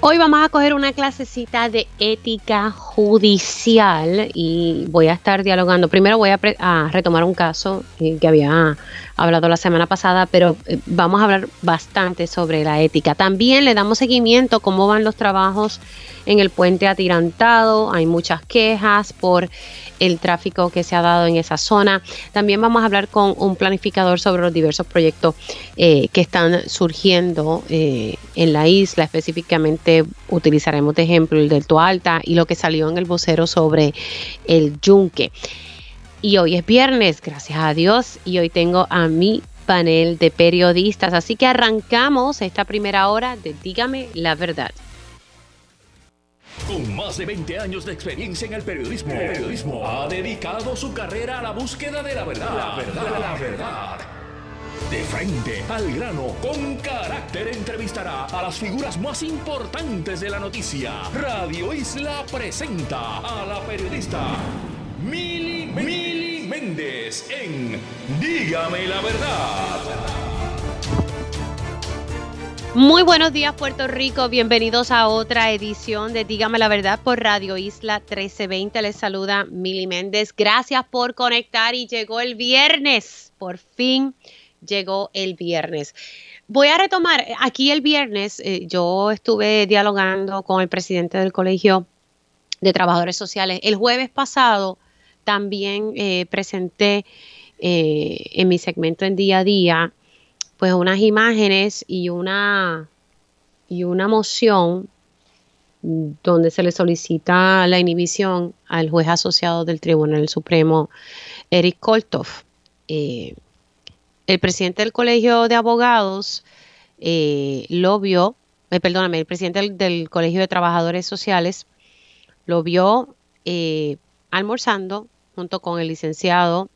Hoy vamos a coger una clasecita de ética judicial y voy a estar dialogando. Primero voy a, retomar un caso eh, que había hablado la semana pasada, pero eh, vamos a hablar bastante sobre la ética. También le damos seguimiento cómo van los trabajos en el puente atirantado. Hay muchas quejas por el tráfico que se ha dado en esa zona. También vamos a hablar con un planificador sobre los diversos proyectos eh, que están surgiendo eh, en la isla. Específicamente utilizaremos de ejemplo el del Alta y lo que salió en el vocero sobre el yunque. Y hoy es viernes, gracias a Dios, y hoy tengo a mi panel de periodistas. Así que arrancamos esta primera hora de Dígame la verdad. Con más de 20 años de experiencia en el periodismo, periodismo, ha dedicado su carrera a la búsqueda de la verdad. La verdad, la verdad. De frente al grano, con carácter entrevistará a las figuras más importantes de la noticia. Radio Isla presenta a la periodista Mili, Méndez en Dígame la verdad. Muy buenos días Puerto Rico, bienvenidos a otra edición de Dígame la Verdad por Radio Isla 1320. Les saluda Mili Méndez. Gracias por conectar y llegó el viernes. Por fin llegó el viernes. Voy a retomar, aquí el viernes eh, yo estuve dialogando con el presidente del Colegio de Trabajadores Sociales. El jueves pasado también eh, presenté eh, en mi segmento en día a día pues unas imágenes y una, y una moción donde se le solicita la inhibición al juez asociado del Tribunal Supremo, Eric Koltov. Eh, el presidente del Colegio de Abogados lo vio, eh, perdóname, el presidente del, Colegio de Trabajadores Sociales lo vio almorzando junto con el licenciado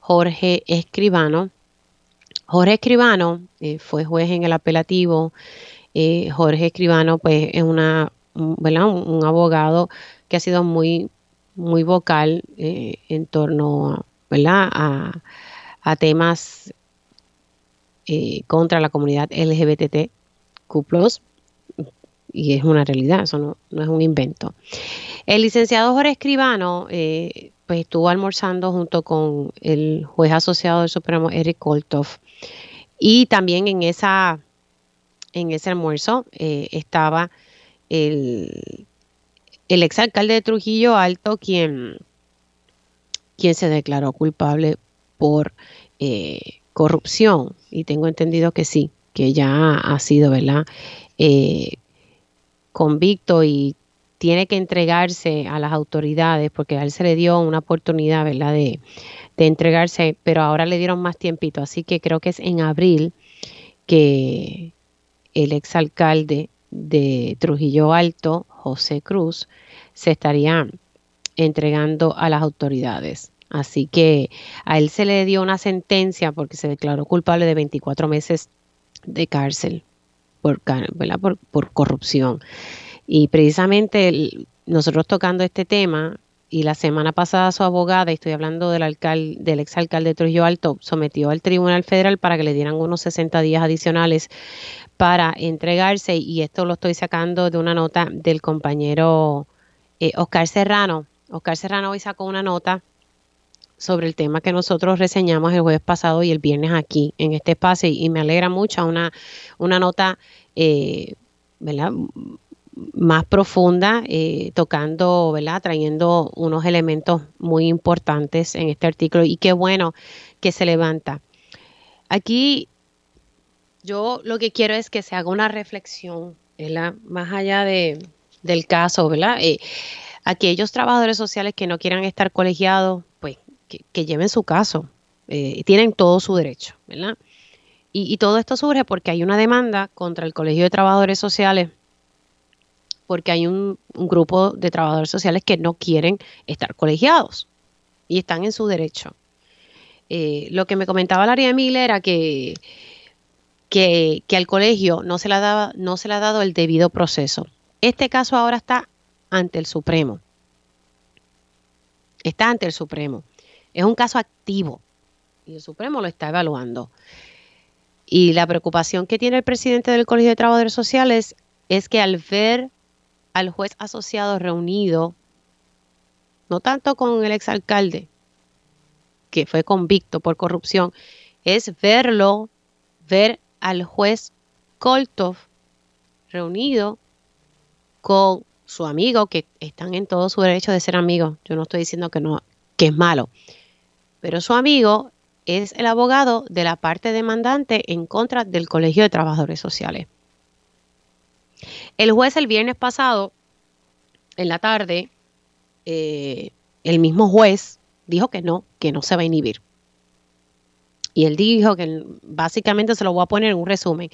Jorge Escribano. Jorge Escribano eh, fue juez en el apelativo. Eh, Jorge Escribano, pues, es una, un, Un, abogado que ha sido muy, muy vocal eh, en torno A, a temas contra la comunidad LGBTQ y es una realidad, eso no, es un invento. El licenciado Jorge Escribano eh, pues estuvo almorzando junto con el juez asociado del Supremo Eric Koltov y también en esa en ese almuerzo eh, estaba el, el exalcalde de Trujillo Alto quien quien se declaró culpable por eh, corrupción. Y tengo entendido que sí que ya ha sido verdad convicto y tiene que entregarse a las autoridades porque a él se le dio una oportunidad, ¿verdad?, de, entregarse, pero ahora le dieron más tiempito, así que creo que es en abril que el exalcalde de Trujillo Alto, José Cruz, se estaría entregando a las autoridades. Así que a él se le dio una sentencia porque se declaró culpable de 24 meses de cárcel por, corrupción. Y precisamente nosotros tocando este tema, y la semana pasada su abogada, estoy hablando del alcalde, del exalcalde Trujillo Alto, sometió al Tribunal Federal para que le dieran unos 60 días adicionales para entregarse, y esto lo estoy sacando de una nota del compañero eh, Oscar Serrano. Oscar Serrano hoy sacó una nota sobre el tema que nosotros reseñamos el jueves pasado y el viernes aquí en este espacio y, me alegra mucho una, una nota, eh, ¿verdad? Más profunda, eh, tocando, ¿verdad? Trayendo unos elementos muy importantes en este artículo y qué bueno que se levanta. Aquí yo lo que quiero es que se haga una reflexión, ¿verdad? Más allá de, del caso, ¿verdad? Eh, aquellos trabajadores sociales que no quieran estar colegiados, pues que, lleven su caso, eh, tienen todo su derecho, ¿verdad? Y, y todo esto surge porque hay una demanda contra el Colegio de Trabajadores Sociales porque hay un, grupo de trabajadores sociales que no quieren estar colegiados y están en su derecho. Eh, lo que me comentaba Laria Miller era que, que, al colegio no se, le ha no se le ha dado el debido proceso. Este caso ahora está ante el Supremo. Está ante el Supremo. Es un caso activo y el Supremo lo está evaluando. Y la preocupación que tiene el presidente del Colegio de Trabajadores Sociales es que al ver al juez asociado reunido, no tanto con el exalcalde, que fue convicto por corrupción, es verlo, ver al juez Koltov reunido con su amigo, que están en todo su derecho de ser amigos. Yo no estoy diciendo que no, que es malo. Pero su amigo es el abogado de la parte demandante en contra del Colegio de Trabajadores Sociales. El juez el viernes pasado, en la tarde, eh, el mismo juez dijo que no, que no se va a inhibir. Y él dijo que básicamente se lo voy a poner en un resumen,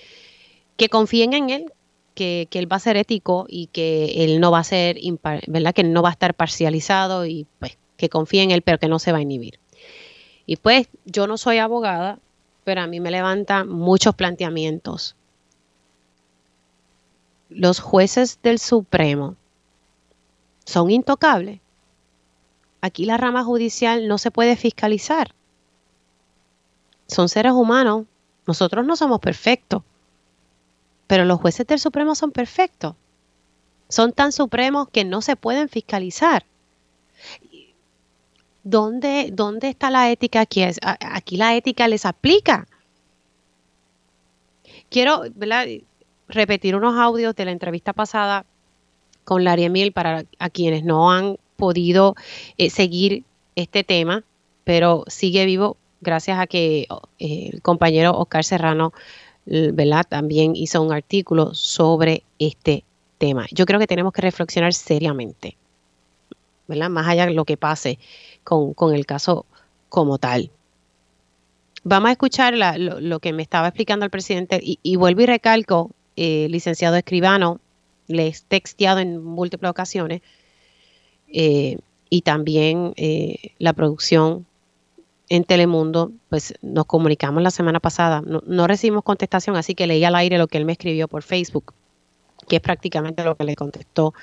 que confíen en él, que, él va a ser ético y que él no va a ser, ¿verdad? Que no va a estar parcializado y pues que confíe en él, pero que no se va a inhibir. Y pues yo no soy abogada, pero a mí me levantan muchos planteamientos. Los jueces del Supremo son intocables. Aquí la rama judicial no se puede fiscalizar. Son seres humanos. Nosotros no somos perfectos. Pero los jueces del Supremo son perfectos. Son tan supremos que no se pueden fiscalizar. ¿Dónde, dónde está la ética aquí? Aquí la ética les aplica. Quiero repetir unos audios de la entrevista pasada con Larry Emil para a quienes no han podido eh, seguir este tema, pero sigue vivo gracias a que eh, el compañero Oscar Serrano ¿verdad? También hizo un artículo sobre este tema. Yo creo que tenemos que reflexionar seriamente, ¿verdad? Más allá de lo que pase con, el caso como tal. Vamos a escuchar lo, que me estaba explicando el presidente y, vuelvo y recalco, eh, licenciado escribano, le he texteado en múltiples ocasiones eh, y también eh, la producción en Telemundo, pues nos comunicamos la semana pasada. No, recibimos contestación, así que leí al aire lo que él me escribió por Facebook, que es prácticamente lo que le contestó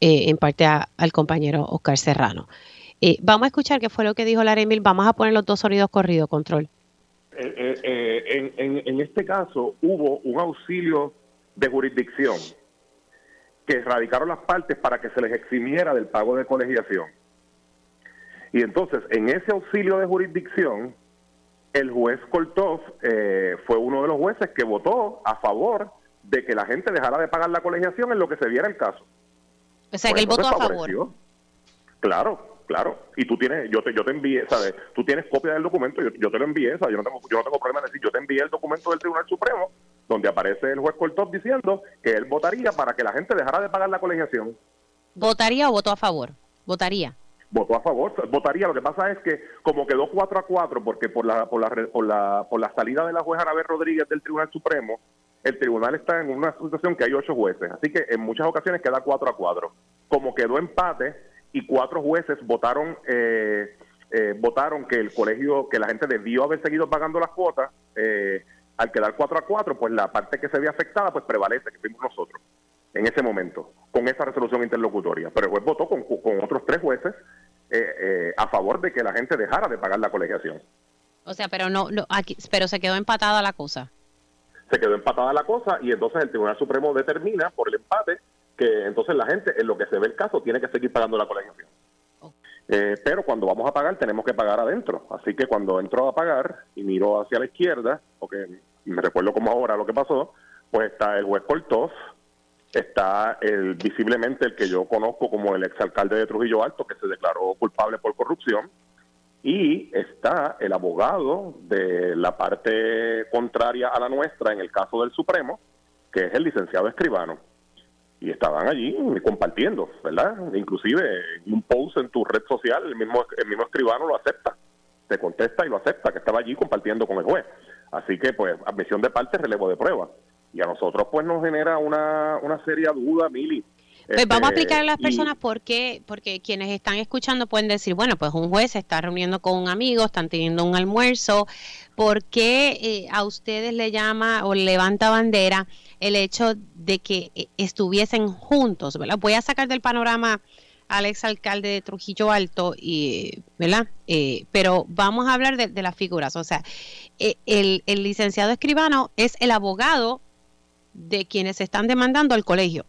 en parte al compañero Oscar Serrano. Vamos a escuchar qué fue lo que dijo Laremil. Vamos a poner los dos sonidos corridos, control. Eh, en, en este caso hubo un auxilio de jurisdicción que radicaron las partes para que se les eximiera del pago de colegiación y entonces, en ese auxilio de jurisdicción, el juez Kortov eh, fue uno de los jueces que votó a favor de que la gente dejara de pagar la colegiación en lo que se viera el caso. O sea, que él votó a favor. Claro, claro. Y tú tienes, yo te, yo te envié, ¿sabes? Tú tienes copia del documento, yo, te lo envié, ¿sabes? Yo no tengo, yo no tengo problema en decir, yo te envié el documento del Tribunal Supremo, donde aparece el juez Kortov diciendo que él votaría para que la gente dejara de pagar la colegiación. ¿Votaría o votó a favor? Votaría votó a favor, votaría. Lo que pasa es que como quedó 4 a 4, porque por la, por la, por la, por la salida de la jueza Anabel Rodríguez del Tribunal Supremo, el tribunal está en una situación que hay ocho jueces, así que en muchas ocasiones queda 4 a 4. Como quedó empate y cuatro jueces votaron eh, eh, votaron que el colegio, que la gente debió haber seguido pagando las cuotas, eh, al quedar 4 a 4, pues la parte que se ve afectada pues prevalece, que fuimos nosotros en ese momento, con esa resolución interlocutoria. Pero el juez votó con, con otros tres jueces eh, eh, a favor de que la gente dejara de pagar la colegiación. O sea, pero no, aquí, pero se quedó empatada la cosa. Se quedó empatada la cosa y entonces el Tribunal Supremo determina por el empate que entonces la gente, en lo que se ve el caso, tiene que seguir pagando la colegiación. Eh, pero cuando vamos a pagar, tenemos que pagar adentro. Así que cuando entro a pagar y miro hacia la izquierda, porque me recuerdo como ahora lo que pasó, pues está el juez Cortós, está el, visiblemente el que yo conozco como el exalcalde de Trujillo Alto, que se declaró culpable por corrupción, y está el abogado de la parte contraria a la nuestra en el caso del Supremo, que es el licenciado escribano. Y estaban allí compartiendo, ¿verdad? Inclusive un post en tu red social, el mismo, el mismo escribano lo acepta, te contesta y lo acepta, que estaba allí compartiendo con el juez. Así que, pues, admisión de parte, relevo de prueba y a nosotros pues nos genera una, una seria duda, Mili. Pues vamos a este, explicar a las personas por qué, porque quienes están escuchando pueden decir, bueno, pues un juez se está reuniendo con un amigo, están teniendo un almuerzo, ¿por qué eh, a ustedes le llama o levanta bandera el hecho de que eh, estuviesen juntos? ¿verdad? Voy a sacar del panorama al ex alcalde de Trujillo Alto, y, ¿verdad? Eh, pero vamos a hablar de, las figuras. O sea, eh, el, el, licenciado escribano es el abogado de quienes están demandando al colegio.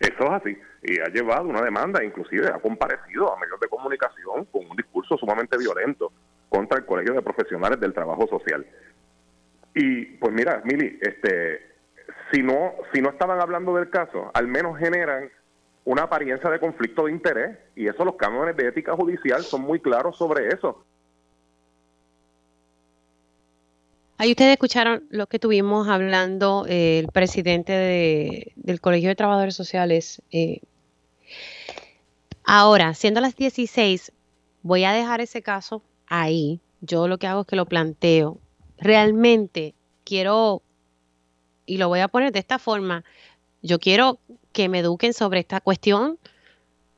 Eso es así. Y ha llevado una demanda, inclusive ha comparecido a medios de comunicación con un discurso sumamente violento contra el Colegio de Profesionales del Trabajo Social. Y pues mira, Mili, este, si no, si no estaban hablando del caso, al menos generan una apariencia de conflicto de interés y eso los cánones de ética judicial son muy claros sobre eso. Ahí ustedes escucharon lo que tuvimos hablando eh, el presidente del Colegio de Trabajadores Sociales. Eh. Ahora, siendo las 16, voy a dejar ese caso ahí. Yo lo que hago es que lo planteo. Realmente quiero, y lo voy a poner de esta forma, yo quiero que me eduquen sobre esta cuestión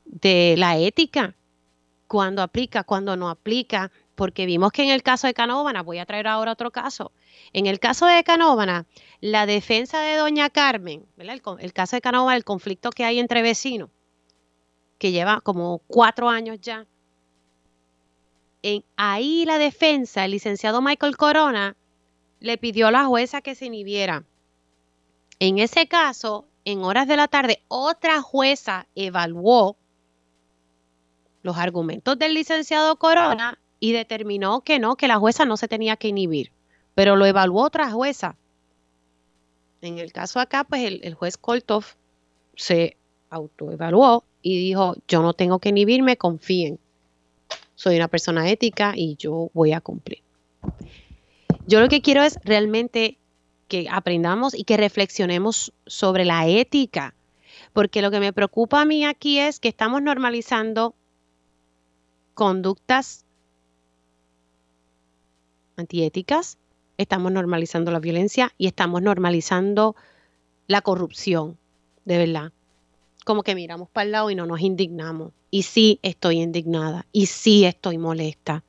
de la ética, cuando aplica, cuando no aplica, porque vimos que en el caso de Canóvana, voy a traer ahora otro caso, en el caso de Canóvana, la defensa de doña Carmen, El, caso de Canóvana, el conflicto que hay entre vecinos, que lleva como cuatro años ya, en, ahí la defensa, el licenciado Michael Corona, le pidió a la jueza que se inhibiera. En ese caso, en horas de la tarde, otra jueza evaluó los argumentos del licenciado Corona y determinó que no, que la jueza no se tenía que inhibir, pero lo evaluó otra jueza. En el caso acá, pues el, juez Koltov se autoevaluó y dijo, yo no tengo que inhibirme, confíen. Soy una persona ética y yo voy a cumplir. Yo lo que quiero es realmente que aprendamos y que reflexionemos sobre la ética, porque lo que me preocupa a mí aquí es que estamos normalizando conductas antiéticas, estamos normalizando la violencia y estamos normalizando la corrupción, de verdad. Como que miramos para el lado y no nos indignamos. Y sí estoy indignada y sí estoy molesta.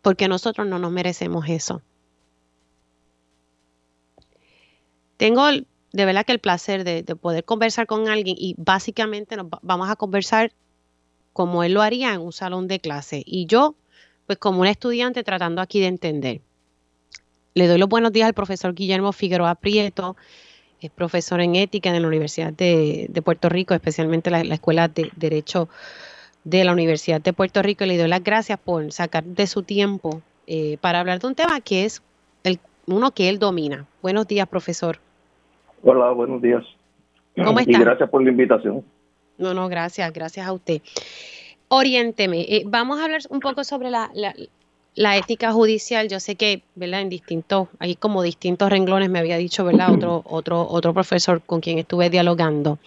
Porque nosotros no nos merecemos eso. Tengo de verdad que el placer de, de poder conversar con alguien y básicamente nos vamos a conversar como él lo haría en un salón de clase. Y yo pues como un estudiante tratando aquí de entender. Le doy los buenos días al profesor Guillermo Figueroa Prieto, es profesor en ética en la Universidad de, Puerto Rico, especialmente la, la, Escuela de Derecho de la Universidad de Puerto Rico. Le doy las gracias por sacar de su tiempo eh, para hablar de un tema que es el, uno que él domina. Buenos días, profesor. Hola, buenos días. ¿Cómo está? Y gracias por la invitación. No, no, gracias, gracias a usted. Oriénteme. Eh, vamos a hablar un poco sobre la, la, ética judicial. Yo sé que, ¿verdad? En distintos, hay como distintos renglones, me había dicho, ¿verdad? Otro, otro, otro profesor con quien estuve dialogando.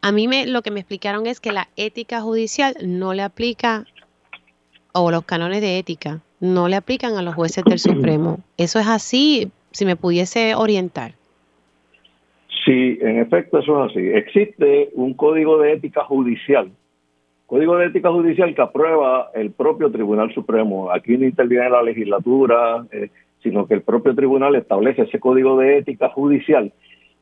A mí me, lo que me explicaron es que la ética judicial no le aplica, o los canones de ética, no le aplican a los jueces del Supremo. ¿Eso es así? Si me pudiese orientar. Sí, en efecto, eso es así. Existe un código de ética judicial Código de Ética Judicial que aprueba el propio Tribunal Supremo. Aquí no interviene la legislatura, eh, sino que el propio tribunal establece ese Código de Ética Judicial.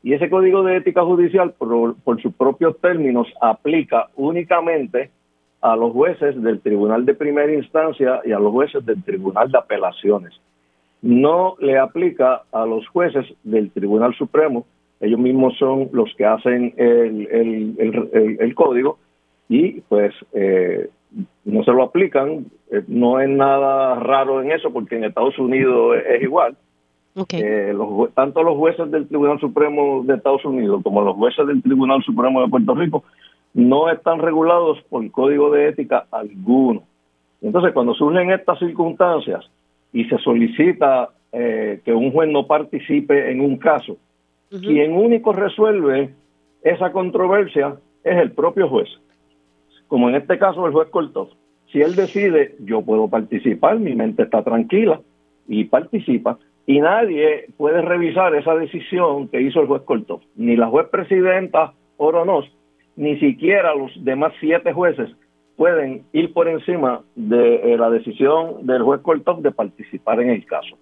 Y ese Código de Ética Judicial, por, por sus propios términos, aplica únicamente a los jueces del Tribunal de Primera Instancia y a los jueces del Tribunal de Apelaciones. No le aplica a los jueces del Tribunal Supremo. Ellos mismos son los que hacen el, el, el código y pues eh, no se lo aplican. Eh, no es nada raro en eso porque en Estados Unidos es, igual. Eh, los, tanto los jueces del Tribunal Supremo de Estados Unidos como los jueces del Tribunal Supremo de Puerto Rico no están regulados por código de ética alguno. Entonces, cuando surgen estas circunstancias y se solicita que un juez no participe en un caso, quien único resuelve esa controversia es el propio juez como en este caso el juez cortó. Si él decide, yo puedo participar, mi mente está tranquila y participa, y nadie puede revisar esa decisión que hizo el juez Cortó, ni la juez presidenta Oronos, ni siquiera los demás siete jueces pueden ir por encima de eh, la decisión del juez Cortó de participar en el caso.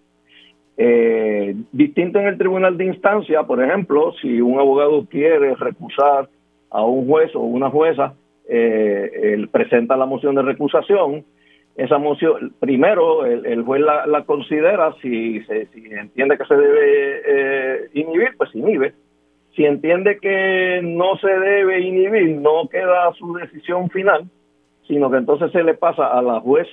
Eh, distinto en el tribunal de instancia, por ejemplo, si un abogado quiere recusar a un juez o una jueza, eh, presenta la moción de recusación, esa moción, primero el, juez la, considera, si, se, si entiende que se debe eh, inhibir, pues inhibe. Si entiende que no se debe inhibir, no queda su decisión final, sino que entonces se le pasa a la juez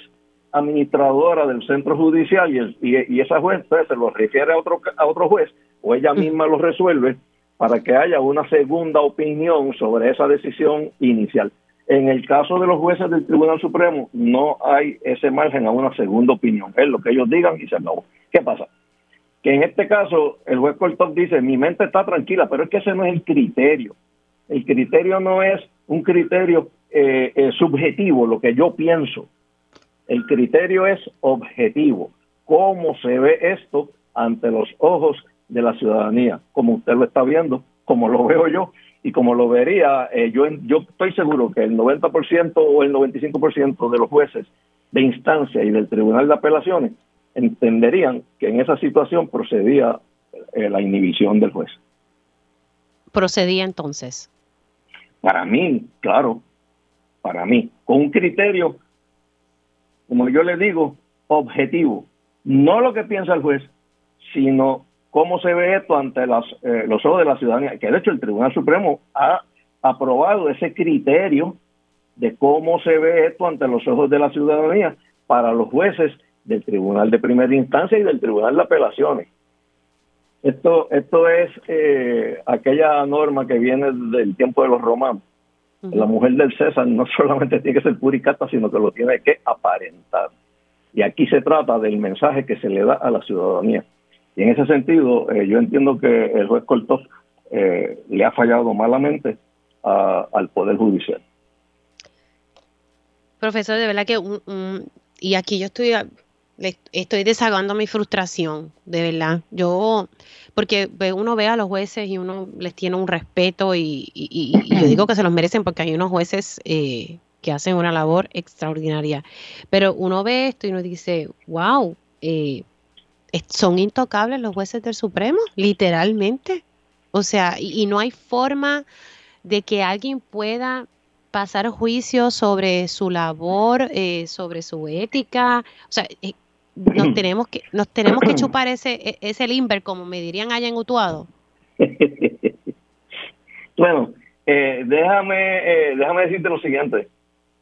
administradora del centro judicial y, y, esa juez pues, se lo refiere a otro, a otro juez o ella misma lo resuelve para que haya una segunda opinión sobre esa decisión inicial. En el caso de los jueces del Tribunal Supremo, no hay ese margen a una segunda opinión. Es lo que ellos digan y se acabó. ¿Qué pasa? Que en este caso, el juez Cortop dice: Mi mente está tranquila, pero es que ese no es el criterio. El criterio no es un criterio eh, eh, subjetivo, lo que yo pienso. El criterio es objetivo. ¿Cómo se ve esto ante los ojos de la ciudadanía? Como usted lo está viendo, como lo veo yo, y como lo vería, eh, yo, yo estoy seguro que el 90% o el 95% de los jueces de instancia y del Tribunal de Apelaciones entenderían que en esa situación procedía eh, la inhibición del juez. ¿Procedía entonces? Para mí, claro, para mí, con un criterio, como yo le digo, objetivo. No lo que piensa el juez, sino cómo se ve esto ante eh, los ojos de la ciudadanía, que de hecho el Tribunal Supremo ha aprobado ese criterio de cómo se ve esto ante los ojos de la ciudadanía para los jueces del Tribunal de Primera Instancia y del Tribunal de Apelaciones. Esto, esto es eh, aquella norma que viene del tiempo de los romanos. La mujer del César no solamente tiene que ser puricata, sino que lo tiene que aparentar. Y aquí se trata del mensaje que se le da a la ciudadanía. Y en ese sentido, eh, yo entiendo que el juez Cortó eh, le ha fallado malamente al Poder Judicial. Profesor, de verdad que, y aquí yo estoy, estoy desahogando mi frustración, de verdad. Yo, porque uno ve a los jueces y uno les tiene un respeto y, yo digo que se los merecen porque hay unos jueces eh, que hacen una labor extraordinaria. Pero uno ve esto y uno dice, wow, eh, son intocables los jueces del Supremo, literalmente. O sea, y, no hay forma de que alguien pueda pasar juicio sobre su labor, eh, sobre su ética. O sea, eh, nos tenemos que nos tenemos que chupar ese e, ese limber, como me dirían allá en Utuado. bueno, eh, déjame déjame decirte lo siguiente.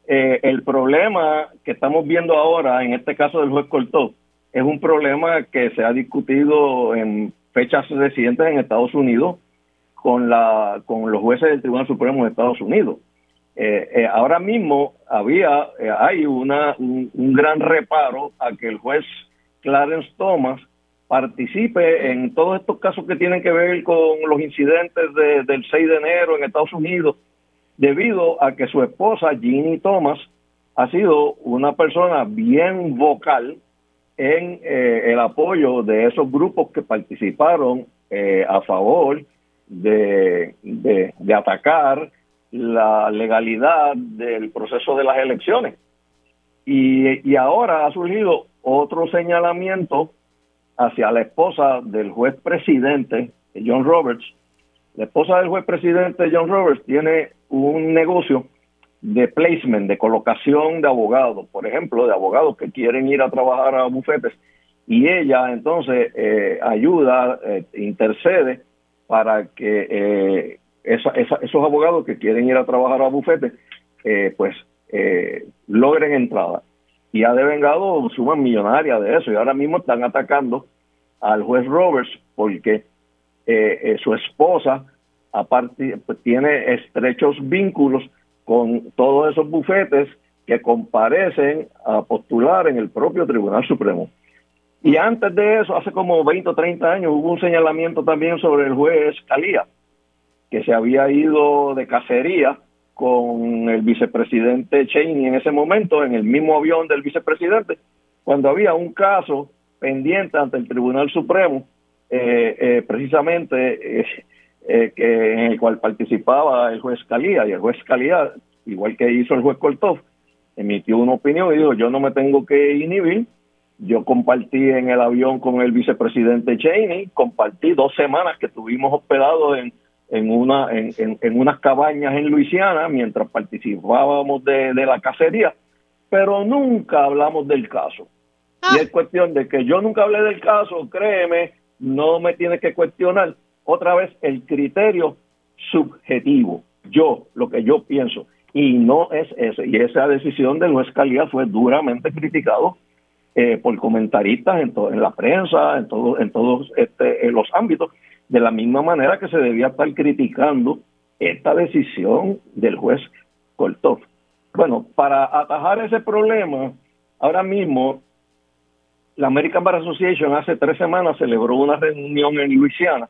el problema que estamos viendo ahora, en este caso del juez Cortó, es un problema que se ha discutido en fechas recientes en Estados Unidos con la con los jueces del Tribunal Supremo de Estados Unidos. Eh, eh, ahora mismo había eh, hay una un, gran reparo a que el juez Clarence Thomas participe en todos estos casos que tienen que ver con los incidentes del 6 de enero en Estados Unidos, debido a que su esposa Ginny Thomas ha sido una persona bien vocal en eh, el apoyo de esos grupos que participaron a favor de, de, atacar la legalidad del proceso de las elecciones. Y, y ahora ha surgido otro señalamiento hacia la esposa del juez presidente, John Roberts. La esposa del juez presidente, John Roberts, tiene un negocio de placement, de colocación de abogados, por ejemplo, de abogados que quieren ir a trabajar a bufetes y ella entonces eh, ayuda, eh, intercede para que eh, esos abogados que quieren ir a trabajar a bufetes, pues logren entrada. Y ha devengado sumas millonarias de eso y ahora mismo están atacando al juez Roberts porque su esposa aparte pues, tiene estrechos vínculos con todos esos bufetes que comparecen a postular en el propio Tribunal Supremo. Y antes de eso, hace como 20 o 30 años, hubo un señalamiento también sobre el juez Calía, que se había ido de cacería con el vicepresidente Cheney en ese momento, en el mismo avión del vicepresidente, cuando había un caso pendiente ante el Tribunal Supremo, eh, eh, precisamente eh, eh, que, en el cual participaba el juez Calía, y el juez Calía, igual que hizo el juez Kortov, emitió una opinión y dijo, yo no me tengo que inhibir, yo compartí en el avión con el vicepresidente Cheney, compartí dos semanas que estuvimos hospedados en, en, una, en, en, unas cabañas en Luisiana mientras participábamos de, la cacería, pero nunca hablamos del caso. Y es cuestión de que yo nunca hablé del caso, créeme, no me tiene que cuestionar otra vez el criterio subjetivo, yo, lo que yo pienso, y no es ese. Y esa decisión de Luis Calía fue duramente criticado eh, por comentaristas en, en la prensa, en, todo, en todos este, los ámbitos, de la misma manera que se debía estar criticando esta decisión del juez Koltov. Bueno, para atajar ese problema, ahora mismo la American Bar Association hace tres semanas celebró una reunión en Luisiana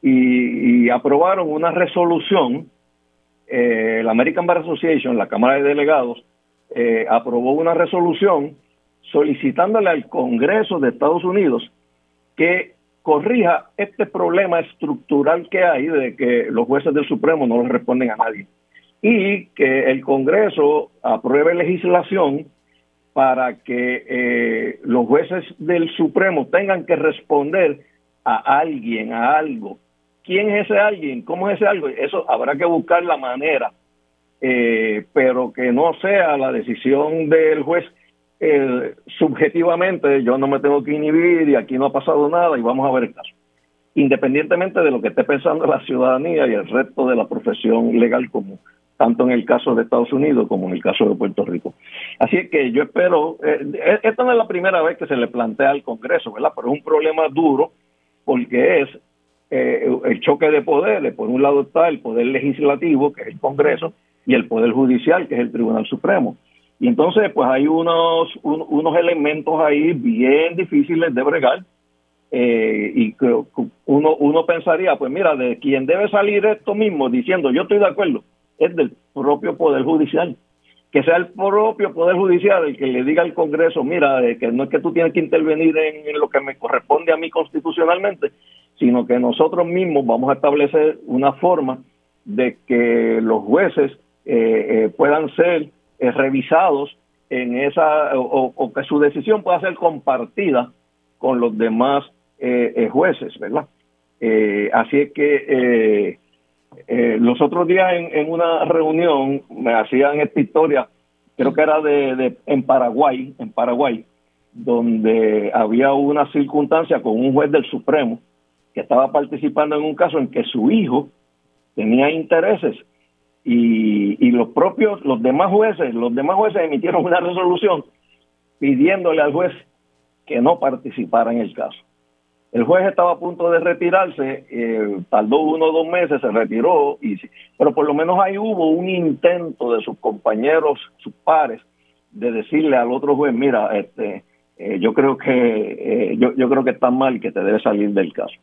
y, aprobaron una resolución. Eh, la American Bar Association, la Cámara de Delegados, eh, aprobó una resolución solicitándole al Congreso de Estados Unidos que corrija este problema estructural que hay de que los jueces del Supremo no le responden a nadie y que el Congreso apruebe legislación para que eh, los jueces del Supremo tengan que responder a alguien, a algo. ¿Quién es ese alguien? ¿Cómo es ese algo? Eso habrá que buscar la manera, eh, pero que no sea la decisión del juez eh, subjetivamente yo no me tengo que inhibir y aquí no ha pasado nada y vamos a ver el caso. Independientemente de lo que esté pensando la ciudadanía y el resto de la profesión legal común, tanto en el caso de Estados Unidos como en el caso de Puerto Rico. Así que yo espero, eh, eh, esta no es la primera vez que se le plantea al Congreso, ¿verdad? Pero es un problema duro porque es el choque de poderes. Por un lado está el poder legislativo, que es el Congreso, y el poder judicial, que es el Tribunal Supremo. Y entonces, pues hay unos, unos elementos ahí bien difíciles de bregar. Eh, y uno, uno pensaría, pues mira, de quien debe salir esto mismo diciendo yo estoy de acuerdo, es del propio Poder Judicial. Que sea el propio Poder Judicial el que le diga al Congreso, mira, que no es que tú tienes que intervenir en, lo que me corresponde a mí constitucionalmente, sino que nosotros mismos vamos a establecer una forma de que los jueces eh, eh, puedan ser eh, revisados en esa o, que su decisión pueda ser compartida con los demás eh, eh, jueces, ¿verdad? así es que los otros días en, una reunión me hacían esta historia, creo que era de, en Paraguay, en Paraguay, donde había una circunstancia con un juez del Supremo que estaba participando en un caso en que su hijo tenía intereses y, los propios, los demás jueces, los demás jueces emitieron una resolución pidiéndole al juez que no participara en el caso. El juez estaba a punto de retirarse, eh, tardó uno o dos meses, se retiró, y, pero por lo menos ahí hubo un intento de sus compañeros, sus pares, de decirle al otro juez, mira, este, eh, yo creo que eh, yo, yo creo que está mal que te debe salir del caso.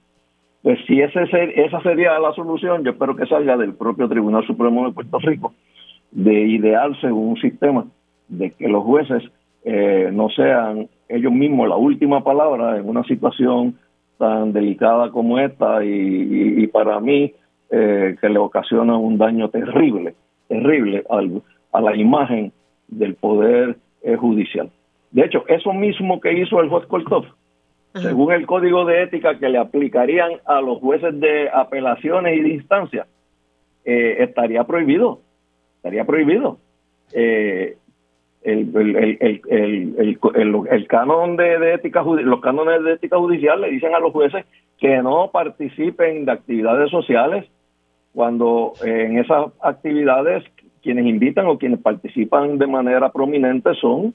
Pues si ese, esa sería la solución, yo espero que salga del propio Tribunal Supremo de Puerto Rico, de idearse un sistema de que los jueces eh, no sean ellos mismos la última palabra en una situación tan delicada como esta y, para mí eh, que le ocasiona un daño terrible, terrible a la imagen del poder eh, judicial. De hecho, eso mismo que hizo el juez Según el código de ética que le aplicarían a los jueces de apelaciones y de instancia, eh, estaría prohibido. Estaría prohibido. Eh, el, el, el, el, canon de, ética los cánones de ética judicial le dicen a los jueces que no participen de actividades sociales cuando en esas actividades quienes invitan o quienes participan de manera prominente son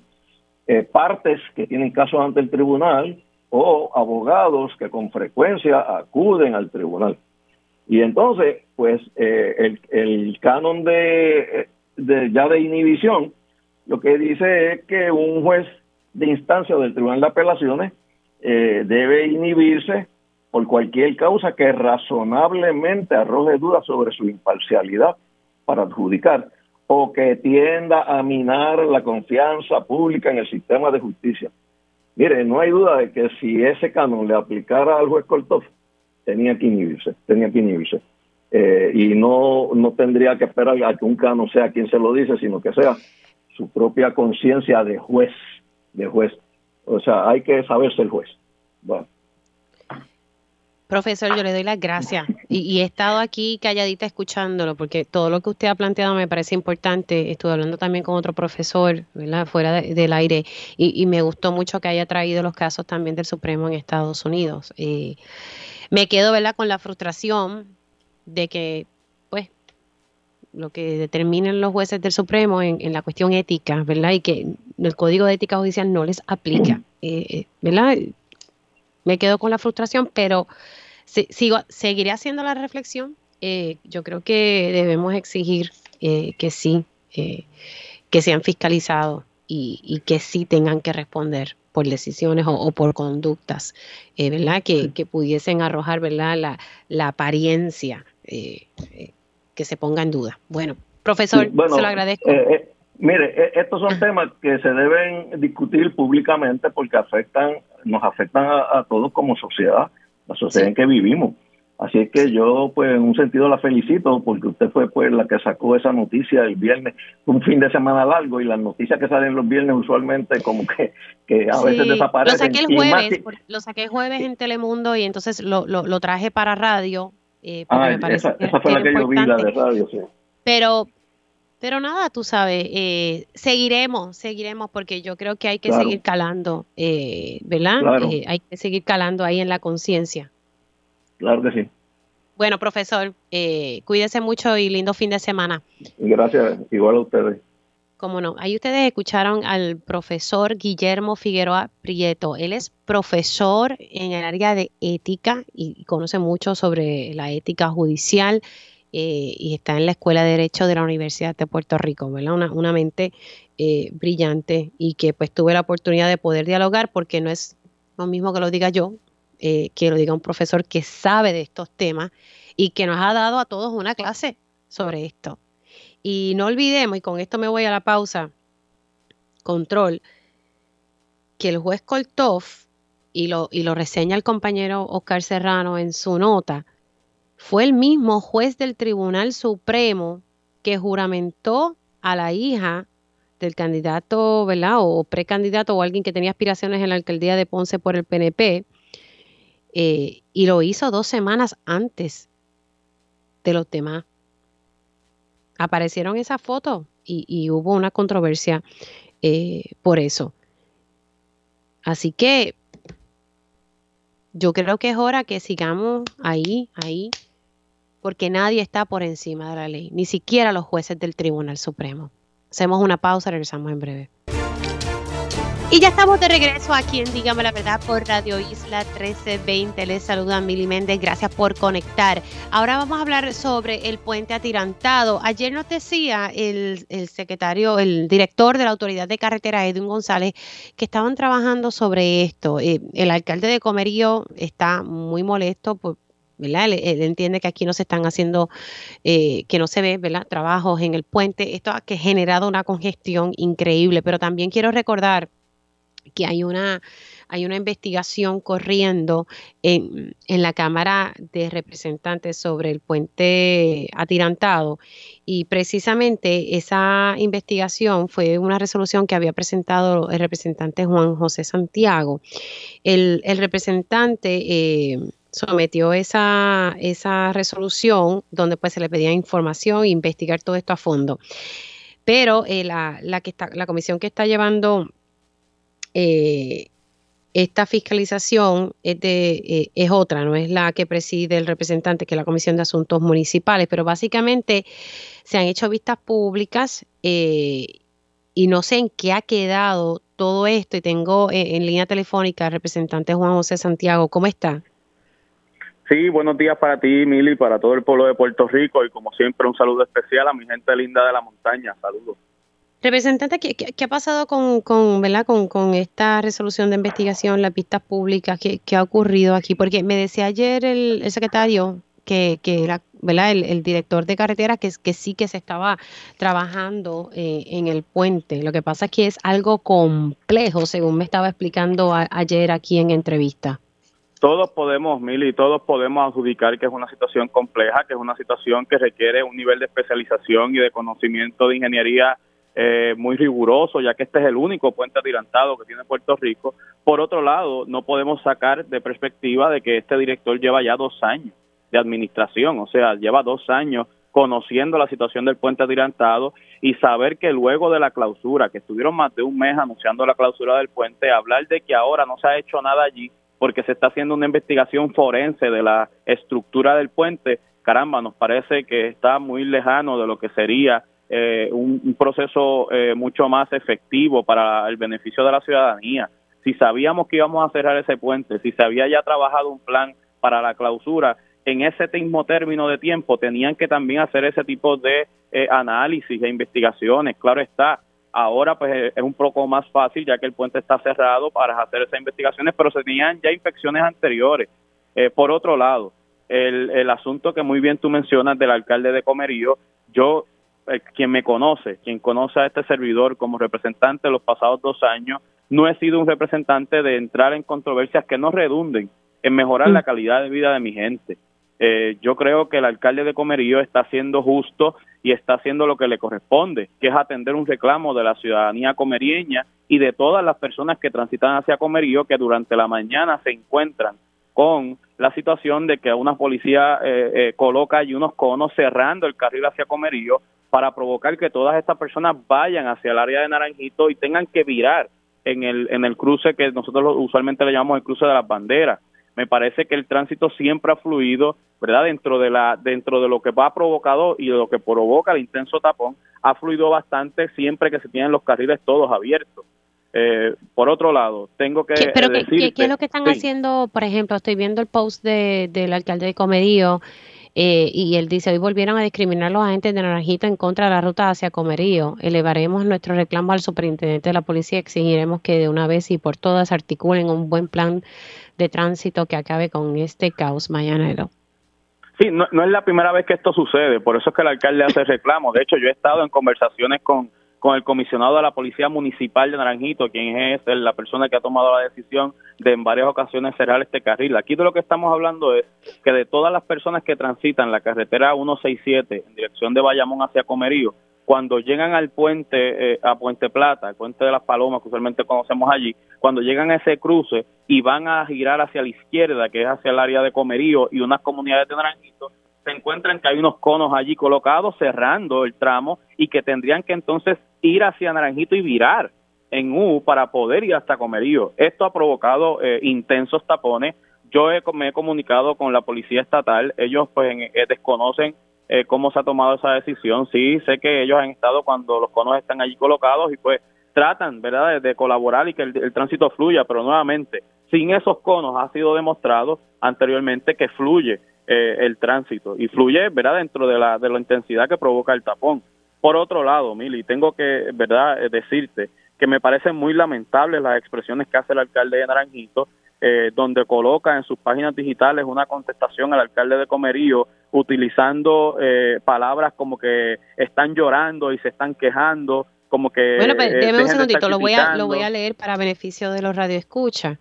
eh, partes que tienen casos ante el tribunal o abogados que con frecuencia acuden al tribunal. Y entonces, pues eh, el, canon de, de, ya de inhibición lo que dice es que un juez de instancia del Tribunal de Apelaciones eh, debe inhibirse por cualquier causa que razonablemente arroje dudas sobre su imparcialidad para adjudicar o que tienda a minar la confianza pública en el sistema de justicia. Mire, no hay duda de que si ese canon le aplicara al juez Kortov, tenía que inhibirse, tenía que inhibirse. Eh, y no, no tendría que esperar a que un canon sea quien se lo dice, sino que sea su propia conciencia de juez, de juez. O sea, hay que saber ser juez. Bueno. Profesor, yo le doy las gracias Y, he estado aquí calladita escuchándolo, porque todo lo que usted ha planteado me parece importante. Estuve hablando también con otro profesor, ¿verdad? Fuera del aire, y, me gustó mucho que haya traído los casos también del Supremo en Estados Unidos. Eh, me quedo, ¿verdad?, con la frustración de que, pues, lo que determinen los jueces del Supremo en, la cuestión ética, ¿verdad? Y que el Código de Ética Judicial no les aplica, eh, eh, ¿verdad? Me quedo con la frustración, pero sigo, seguiré haciendo la reflexión. Eh, yo creo que debemos exigir que sí, que sean fiscalizados y, que sí tengan que responder por decisiones o, por conductas, ¿verdad? Que, que, pudiesen arrojar, ¿verdad? La, la apariencia eh, eh, que se ponga en duda. Bueno, profesor, se lo agradezco. Eh, mire, estos son temas que se deben discutir públicamente porque afectan, nos afectan a, todos como sociedad, la sociedad en que vivimos. Así es que yo, pues, en un sentido la felicito porque usted fue, pues, la que sacó esa noticia el viernes, un fin de semana largo y las noticias que salen los viernes usualmente como que, que a veces desaparecen. Lo saqué el jueves, lo saqué jueves en Telemundo y entonces lo, lo, lo traje para radio eh, ah, me esa, fue la que yo vi, la de radio, sí. Pero, pero nada, tú sabes, eh, seguiremos, seguiremos, porque yo creo que hay que seguir calando, eh, ¿verdad? Eh, hay que seguir calando ahí en la conciencia. Claro que sí. Bueno, profesor, cuídese mucho y lindo fin de semana. Gracias, igual a ustedes. Cómo no. Ahí ustedes escucharon al profesor Guillermo Figueroa Prieto. Él es profesor en el área de ética y conoce mucho sobre la ética judicial eh, y está en la Escuela de Derecho de la Universidad de Puerto Rico, ¿verdad? Una, mente eh, brillante y que pues tuve la oportunidad de poder dialogar porque no es lo mismo que lo diga yo, eh, que lo diga un profesor que sabe de estos temas y que nos ha dado a todos una clase sobre esto. Y no olvidemos, y con esto me voy a la pausa, control, que el juez Koltov, y lo, y lo reseña el compañero Oscar Serrano en su nota, fue el mismo juez del Tribunal Supremo que juramentó a la hija del candidato, ¿verdad? O precandidato o alguien que tenía aspiraciones en la alcaldía de Ponce por el PNP, eh, y lo hizo dos semanas antes de los demás aparecieron esas fotos y, hubo una controversia eh, por eso. Así que yo creo que es hora que sigamos ahí, ahí, porque nadie está por encima de la ley, ni siquiera los jueces del Tribunal Supremo. Hacemos una pausa, regresamos en breve. Y ya estamos de regreso aquí en Dígame la Verdad por Radio Isla 1320. Les saluda Mili Méndez. Gracias por conectar. Ahora vamos a hablar sobre el puente atirantado. Ayer nos decía el, secretario, el director de la Autoridad de Carretera, Edwin González, que estaban trabajando sobre esto. Eh, el alcalde de Comerío está muy molesto por, ¿verdad? Él, entiende que aquí no se están haciendo, eh, que no se ve, ¿verdad? Trabajos en el puente. Esto ha generado una congestión increíble, pero también quiero recordar que hay una, hay una investigación corriendo en, en, la Cámara de Representantes sobre el puente atirantado y precisamente esa investigación fue una resolución que había presentado el representante Juan José Santiago. El, el representante... Eh, sometió esa, esa resolución donde pues se le pedía información e investigar todo esto a fondo. Pero eh, la, la, que está, la comisión que está llevando eh, esta fiscalización es, eh, es otra, no es la que preside el representante, que es la Comisión de Asuntos Municipales, pero básicamente se han hecho vistas públicas y no sé en qué ha quedado todo esto. Y tengo en línea telefónica al representante Juan José Santiago. ¿Cómo está? Sí, buenos días para ti, Mili, para todo el pueblo de Puerto Rico y como siempre un saludo especial a mi gente linda de la montaña. Saludos. Representante, ¿qué, ha pasado con, con, ¿verdad? Con, con, esta resolución de investigación, las pistas públicas? ¿Qué, qué ha ocurrido aquí? Porque me decía ayer el, secretario que, que era, ¿verdad? El, director de carretera que, que sí que se estaba trabajando eh, en el puente. Lo que pasa es que es algo complejo, según me estaba explicando ayer aquí en entrevista. Todos podemos, Mili, todos podemos adjudicar que es una situación compleja, que es una situación que requiere un nivel de especialización y de conocimiento de ingeniería eh, muy riguroso, ya que este es el único puente atirantado que tiene Puerto Rico. Por otro lado, no podemos sacar de perspectiva de que este director lleva ya dos años de administración, o sea, lleva dos años conociendo la situación del puente atirantado y saber que luego de la clausura, que estuvieron más de un mes anunciando la clausura del puente, hablar de que ahora no se ha hecho nada allí porque se está haciendo una investigación forense de la estructura del puente, caramba, nos parece que está muy lejano de lo que sería eh, un, proceso eh, mucho más efectivo para el beneficio de la ciudadanía. Si sabíamos que íbamos a cerrar ese puente, si se había ya trabajado un plan para la clausura, en ese mismo término de tiempo tenían que también hacer ese tipo de eh, análisis e investigaciones. Claro está, ahora pues es un poco más fácil ya que el puente está cerrado para hacer esas investigaciones, pero se tenían ya infecciones anteriores. por otro lado, el, el asunto que muy bien tú mencionas del alcalde de Comerío, yo eh, quien me conoce, quien conoce a este servidor como representante de los pasados dos años, no he sido un representante de entrar en controversias que no redunden en mejorar la mm. calidad de vida de mi gente. Eh, yo creo que el alcalde de Comerío está siendo justo y está haciendo lo que le corresponde, que es atender un reclamo de la ciudadanía comerieña y de todas las personas que transitan hacia Comerío que durante la mañana se encuentran con la situación de que una policía eh, coloca allí unos conos cerrando el carril hacia Comerío para provocar que todas estas personas vayan hacia el área de Naranjito y tengan que virar en el, en el cruce que nosotros usualmente le llamamos el cruce de las banderas. Me parece que el tránsito siempre ha fluido, ¿verdad? Dentro de la dentro de lo que va provocado y de lo que provoca el intenso tapón, ha fluido bastante siempre que se tienen los carriles todos abiertos. Eh, por otro lado, tengo que. ¿Pero qué, es lo que están haciendo? Por ejemplo, estoy viendo el post de, del alcalde de Comedío eh, y él dice, hoy volvieron a discriminar a los agentes de Naranjito en contra de la ruta hacia Comerío. Elevaremos nuestro reclamo al superintendente de la policía y exigiremos que de una vez y por todas articulen un buen plan de tránsito que acabe con este caos mañanero. Sí, no, no es la primera vez que esto sucede, por eso es que el alcalde hace reclamo. De hecho, yo he estado en conversaciones con con el comisionado de la Policía Municipal de Naranjito, quien es la persona que ha tomado la decisión de en varias ocasiones cerrar este carril. Aquí de lo que estamos hablando es que de todas las personas que transitan la carretera 167 en dirección de Bayamón hacia Comerío, cuando llegan al puente, eh, a Puente Plata, el puente de las Palomas, que usualmente conocemos allí, cuando llegan a ese cruce y van a girar hacia la izquierda, que es hacia el área de Comerío y unas comunidades de Naranjito, se encuentran que hay unos conos allí colocados cerrando el tramo y que tendrían que entonces ir hacia Naranjito y virar en U para poder ir hasta Comerío. Esto ha provocado eh, intensos tapones. Yo me he comunicado con la policía estatal, ellos pues eh, desconocen eh, cómo se ha tomado esa decisión. Sí, sé que ellos han estado cuando los conos están allí colocados y pues tratan, ¿verdad?, de, colaborar y que el, tránsito fluya, pero nuevamente, sin esos conos ha sido demostrado anteriormente que fluye eh, el tránsito y fluye, ¿verdad?, dentro de la, de la intensidad que provoca el tapón. Por otro lado, Mili, tengo que, ¿verdad?, eh, decirte que me parecen muy lamentables las expresiones que hace el alcalde de Naranjito, eh, donde coloca en sus páginas digitales una contestación al alcalde de Comerío utilizando palabras como que están llorando y se están quejando, como que... Bueno, pues, déjeme un segundito, lo voy, a, lo voy a leer para beneficio de los radioescuchas.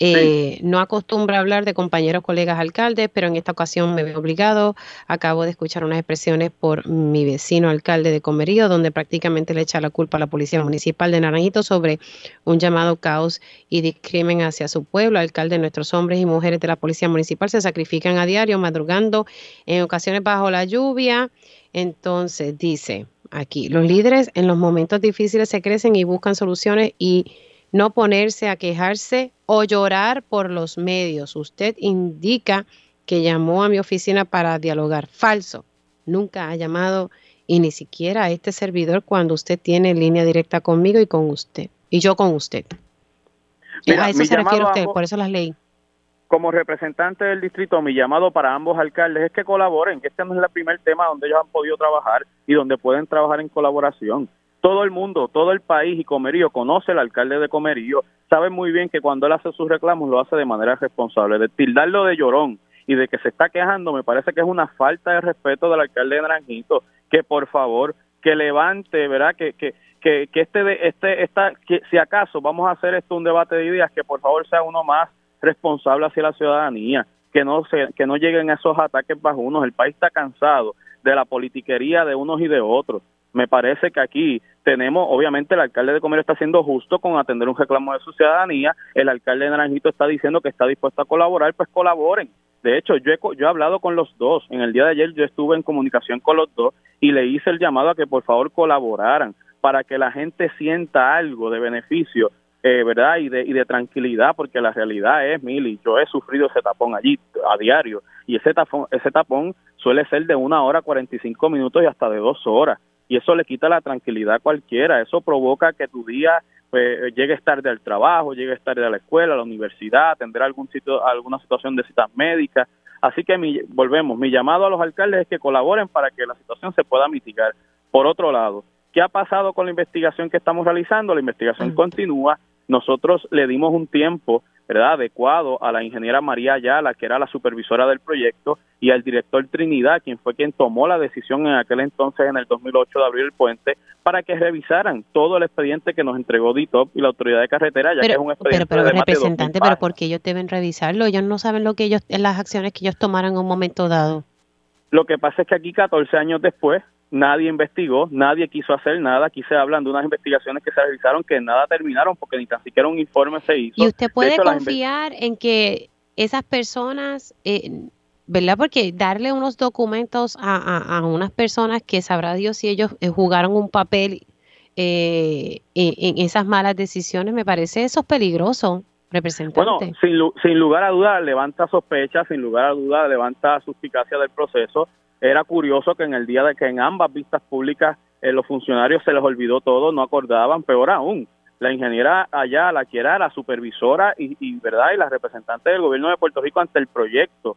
Eh, no acostumbro a hablar de compañeros, colegas, alcaldes, pero en esta ocasión me veo obligado. Acabo de escuchar unas expresiones por mi vecino alcalde de Comerío, donde prácticamente le echa la culpa a la Policía Municipal de Naranjito sobre un llamado caos y discrimen hacia su pueblo. Alcalde, nuestros hombres y mujeres de la Policía Municipal se sacrifican a diario, madrugando, en ocasiones bajo la lluvia. Entonces, dice aquí, los líderes en los momentos difíciles se crecen y buscan soluciones y no ponerse a quejarse o llorar por los medios. Usted indica que llamó a mi oficina para dialogar. Falso. Nunca ha llamado y ni siquiera a este servidor cuando usted tiene línea directa conmigo y con usted. Y yo con usted. a eso se refiere usted, por eso las leí. Como representante del distrito, mi llamado para ambos alcaldes es que colaboren, que este no es el primer tema donde ellos han podido trabajar y donde pueden trabajar en colaboración todo el mundo, todo el país y Comerío conoce al alcalde de Comerío, sabe muy bien que cuando él hace sus reclamos lo hace de manera responsable. De tildarlo de llorón y de que se está quejando, me parece que es una falta de respeto del alcalde de Naranjito, que por favor, que levante, ¿verdad? Que, que, que, que este, este, esta, que si acaso vamos a hacer esto un debate de ideas, que por favor sea uno más responsable hacia la ciudadanía, que no, se, que no lleguen esos ataques bajo unos. El país está cansado de la politiquería de unos y de otros me parece que aquí tenemos, obviamente el alcalde de Comerío está siendo justo con atender un reclamo de su ciudadanía, el alcalde de Naranjito está diciendo que está dispuesto a colaborar, pues colaboren, De hecho, yo he, yo he hablado con los dos. En el día de ayer yo estuve en comunicación con los dos y le hice el llamado a que por favor colaboraran para que la gente sienta algo de beneficio, eh, ¿verdad? Y de, y de tranquilidad, porque la realidad es, Mili, yo he sufrido ese tapón allí a diario y ese tapón, ese tapón suele ser de una hora 45 minutos y hasta de dos horas y eso le quita la tranquilidad a cualquiera, eso provoca que tu día pues, llegues tarde al trabajo, llegues tarde a la escuela, a la universidad, tendrá algún sitio, alguna situación de citas médicas, así que mi, volvemos, mi llamado a los alcaldes es que colaboren para que la situación se pueda mitigar. Por otro lado, ¿qué ha pasado con la investigación que estamos realizando? La investigación continúa, nosotros le dimos un tiempo ¿verdad? adecuado a la ingeniera María Ayala, que era la supervisora del proyecto, y al director Trinidad, quien fue quien tomó la decisión en aquel entonces, en el 2008, de abrir el puente, para que revisaran todo el expediente que nos entregó DITOP y la autoridad de carretera, ya que es un expediente pero, pero representante, pero ¿por qué ellos deben revisarlo? Ellos no saben lo que ellos, las acciones que ellos tomaron en un momento dado. Lo que pasa es que aquí, 14 años después, nadie investigó, nadie quiso hacer nada. Aquí se hablan de unas investigaciones que se realizaron que nada terminaron porque ni tan siquiera un informe se hizo. Y usted puede confiar en que esas personas, eh, ¿verdad? Porque darle unos documentos a, unas personas que sabrá Dios si ellos eh, jugaron un papel eh, en, esas malas decisiones, me parece eso es peligroso. Representante. Bueno, sin, sin lugar a duda levanta sospechas, sin lugar a duda levanta suspicacia del proceso era curioso que en el día de que en ambas vistas públicas eh, los funcionarios se les olvidó todo, no acordaban, peor aún, la ingeniera allá, la que era la supervisora y, verdad y la representante del gobierno de Puerto Rico ante el proyecto,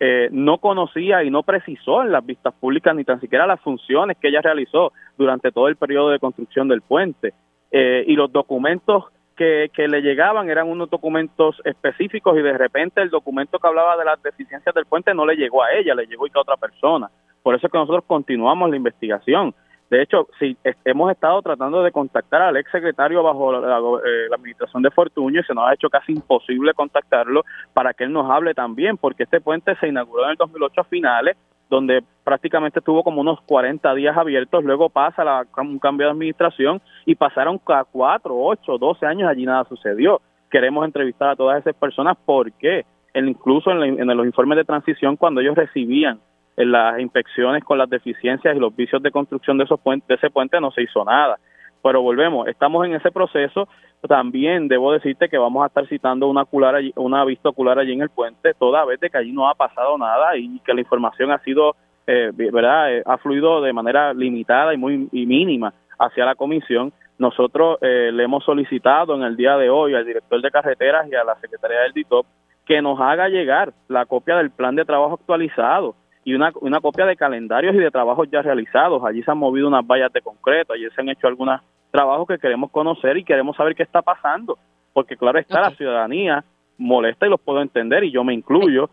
eh, no conocía y no precisó en las vistas públicas ni tan siquiera las funciones que ella realizó durante todo el periodo de construcción del puente. Eh, y los documentos que, le llegaban eran unos documentos específicos y de repente el documento que hablaba de las deficiencias del puente no le llegó a ella, le llegó a otra persona. Por eso es que nosotros continuamos la investigación. De hecho, sí, hemos estado tratando de contactar al ex secretario bajo la, eh, la, administración de Fortuño y se nos ha hecho casi imposible contactarlo para que él nos hable también, porque este puente se inauguró en el 2008 a finales donde prácticamente estuvo como unos 40 días abiertos, luego pasa la, un cambio de administración y pasaron a 4, 8, 12 años, allí nada sucedió. Queremos entrevistar a todas esas personas porque incluso en, los informes de transición, cuando ellos recibían en las inspecciones con las deficiencias y los vicios de construcción de, esos puentes, de ese puente, no se hizo nada. Pero volvemos, estamos en ese proceso también debo decirte que vamos a estar citando una ocular allí, una vista ocular allí en el puente, toda vez de que allí no ha pasado nada y que la información ha sido, eh, verdad, eh, ha fluido de manera limitada y muy mínima hacia la comisión. Nosotros eh, le hemos solicitado en el día de hoy al director de carreteras y a la secretaría del DITOP que nos haga llegar la copia del plan de trabajo actualizado y una, una copia de calendarios y de trabajos ya realizados. Allí se han movido unas vallas de concreto, allí se han hecho algunas trabajo que queremos conocer y queremos saber qué está pasando, porque claro está, la ciudadanía molesta y los puedo entender y yo me incluyo,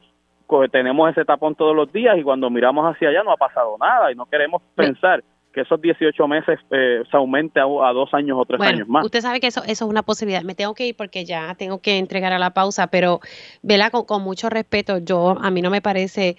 tenemos ese tapón todos los días y cuando miramos hacia allá no ha pasado nada y no queremos pensar que esos 18 meses eh, se aumente a, dos años o tres años más. Usted sabe que eso, eso es una posibilidad. Me tengo que ir porque ya tengo que entregar a la pausa, pero vela con, con mucho respeto, yo a mí no me parece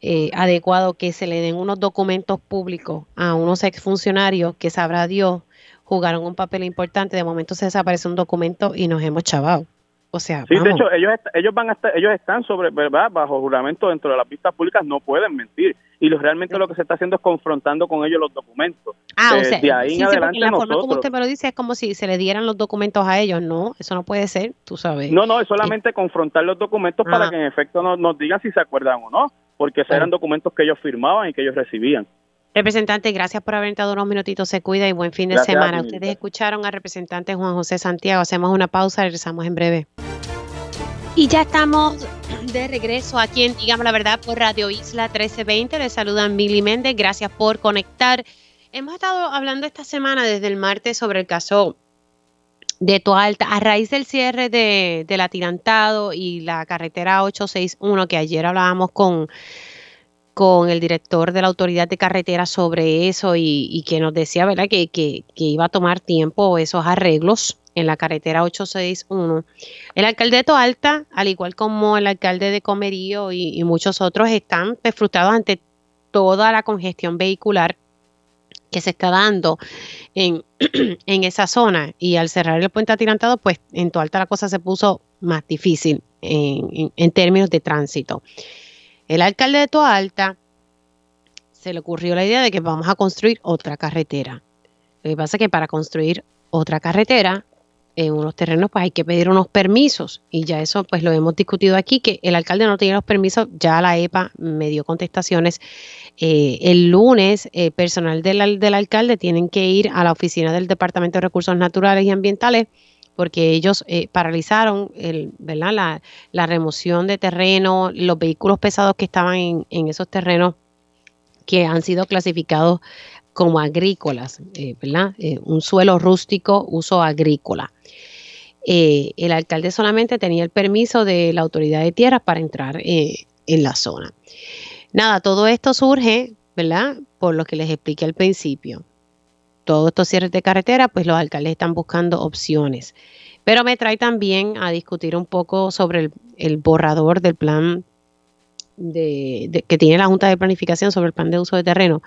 eh, adecuado que se le den unos documentos públicos a unos exfuncionarios que sabrá Dios jugaron un papel importante, de momento se desaparece un documento y nos hemos chavado. O sea, sí, de hecho, ellos, ellos van a estar, ellos están sobre, ¿verdad? Bajo juramento dentro de las pistas públicas, no pueden mentir. Y realmente lo que se está haciendo es confrontando con ellos los documentos. Ah, o eh, sea, de ahí en adelante la forma como usted me lo dice es como si se le dieran los documentos a ellos. No, eso no puede ser, tú sabes. No, no, es solamente confrontar los documentos para ah. que en efecto nos, nos digan si se acuerdan o no, porque eran documentos que ellos firmaban y que ellos recibían. Representante, gracias por haber entrado unos minutitos. Se cuida y buen fin de semana. Ustedes escucharon al representante Juan José Santiago. Hacemos una pausa, regresamos en breve. Y ya estamos de regreso aquí en Digamos la Verdad por Radio Isla 1320. Les saludan Mili Méndez. Gracias por conectar. Hemos estado hablando esta semana desde el martes sobre el caso de Toalta a raíz del cierre de, del atirantado y la carretera 861 que ayer hablábamos con con el director de la autoridad de carretera sobre eso y, que nos decía, ¿verdad?, que, iba a tomar tiempo esos arreglos en la carretera 861. El alcalde de Toalta, al igual como el alcalde de Comerío y, muchos otros, están frustrados ante toda la congestión vehicular que se está dando en, esa zona. Y al cerrar el puente atirantado, pues en Toalta la cosa se puso más difícil en, términos de tránsito. El alcalde de Toalta se le ocurrió la idea de que vamos a construir otra carretera. Lo que pasa es que para construir otra carretera en unos terrenos pues hay que pedir unos permisos y ya eso pues lo hemos discutido aquí que el alcalde no tiene los permisos, ya la EPA me dio contestaciones. Eh, el lunes el personal del, del alcalde tienen que ir a la oficina del Departamento de Recursos Naturales y Ambientales porque ellos eh, paralizaron. La, remoción de terreno, los vehículos pesados que estaban en, esos terrenos que han sido clasificados como agrícolas, eh, ¿verdad? Eh, un suelo rústico, uso agrícola. El alcalde solamente tenía el permiso de la autoridad de tierras para entrar en la zona. Nada, todo esto surge. Por lo que les expliqué al principio. Todos estos cierres de carretera, pues los alcaldes están buscando opciones. Pero me trae también a discutir un poco sobre el, borrador del plan de, que tiene la Junta de Planificación sobre el plan de uso de terreno,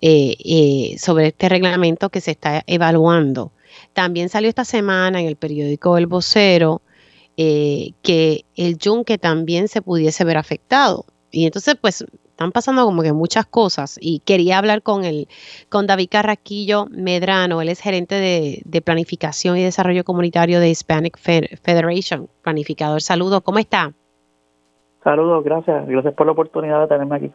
eh, eh, sobre este reglamento que se está evaluando. También salió esta semana en el periódico El Vocero eh, que el yunque también se pudiese ver afectado. Y entonces, pues, están pasando como que muchas cosas. Y quería hablar con el, con David Carraquillo Medrano, él es gerente de, de planificación y desarrollo comunitario de Hispanic Federation, planificador. Saludos, ¿cómo está? Saludos, gracias. Gracias por la oportunidad de tenerme aquí.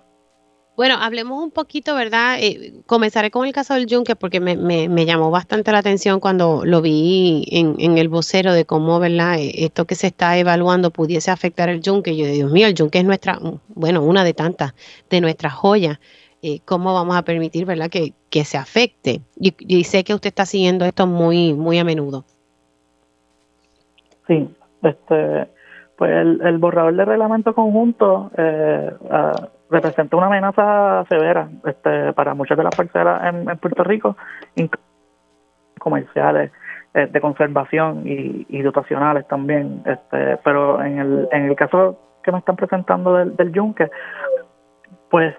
Bueno, hablemos un poquito, ¿verdad? Eh, comenzaré con el caso del Yunque porque me, me, llamó bastante la atención cuando lo vi en, en, el vocero de cómo, ¿verdad? Eh, esto que se está evaluando pudiese afectar el Yunque. Yo, Dios mío, el Yunque es nuestra, bueno, una de tantas, de nuestras joyas. Eh, ¿Cómo vamos a permitir, ¿verdad? Que, que se afecte. Y, sé que usted está siguiendo esto muy, muy a menudo. Sí, este pues el, borrador de reglamento conjunto eh, representa una amenaza severa este, para muchas de las parcelas en, Puerto Rico, comerciales, eh, de conservación y, dotacionales también. Este, pero en el, en el caso que me están presentando del, del yunque, pues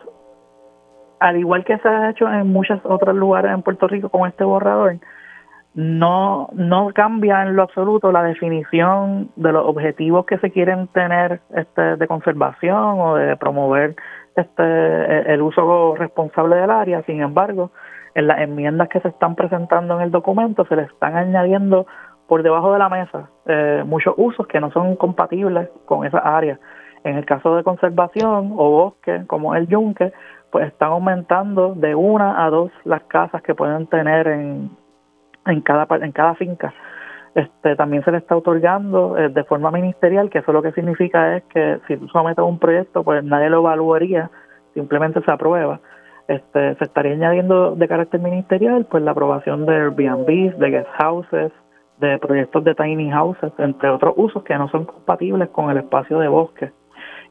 al igual que se ha hecho en muchos otros lugares en Puerto Rico con este borrador, no, no cambia en lo absoluto la definición de los objetivos que se quieren tener este, de conservación o de promover este, e, el uso responsable del área. Sin embargo, en las enmiendas que se están presentando en el documento se le están añadiendo por debajo de la mesa eh, muchos usos que no son compatibles con esa área. En el caso de conservación o bosque, como el yunque, pues están aumentando de una a dos las casas que pueden tener en, en cada en cada finca. Este, también se le está otorgando eh, de forma ministerial, que eso lo que significa es que si tú sometes un proyecto, pues nadie lo evaluaría, simplemente se aprueba. Este, se estaría añadiendo de carácter ministerial pues la aprobación de Airbnb, de guest houses, de proyectos de tiny houses, entre otros usos que no son compatibles con el espacio de bosque.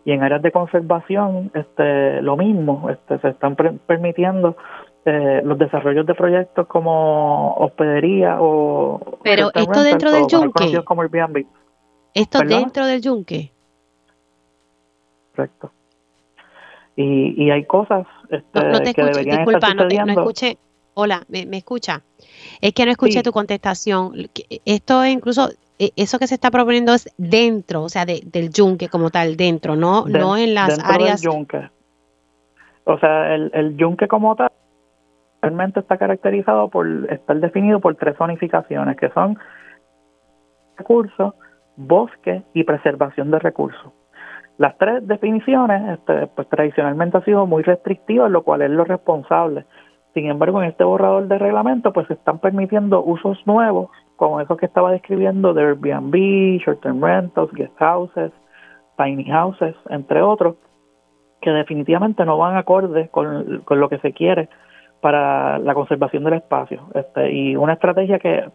Y en áreas de conservación, este, lo mismo, este, se están permitiendo eh, los desarrollos de proyectos como hospedería o... Pero esto dentro del yunque. Como Esto dentro del yunque. Correcto. Y, y hay cosas este, no, te que deberían disculpa, estar no, no, escuché. Hola, ¿me, escucha? Es que no escuché tu contestación. Esto es incluso, e, eso que se está proponiendo es dentro, o sea, de, del yunque como tal, dentro, no, no en las áreas. Del yunque. O sea, el, el yunque como tal realmente está caracterizado por estar definido por tres zonificaciones que son recursos, bosque y preservación de recursos. Las tres definiciones este, pues, tradicionalmente han sido muy restrictivas, lo cual es lo responsable. Sin embargo, en este borrador de reglamento pues se están permitiendo usos nuevos, como esos que estaba describiendo de Airbnb, short-term rentals, guest houses, tiny houses, entre otros, que definitivamente no van acorde con, con lo que se quiere para la conservación del espacio. Este, y una estrategia que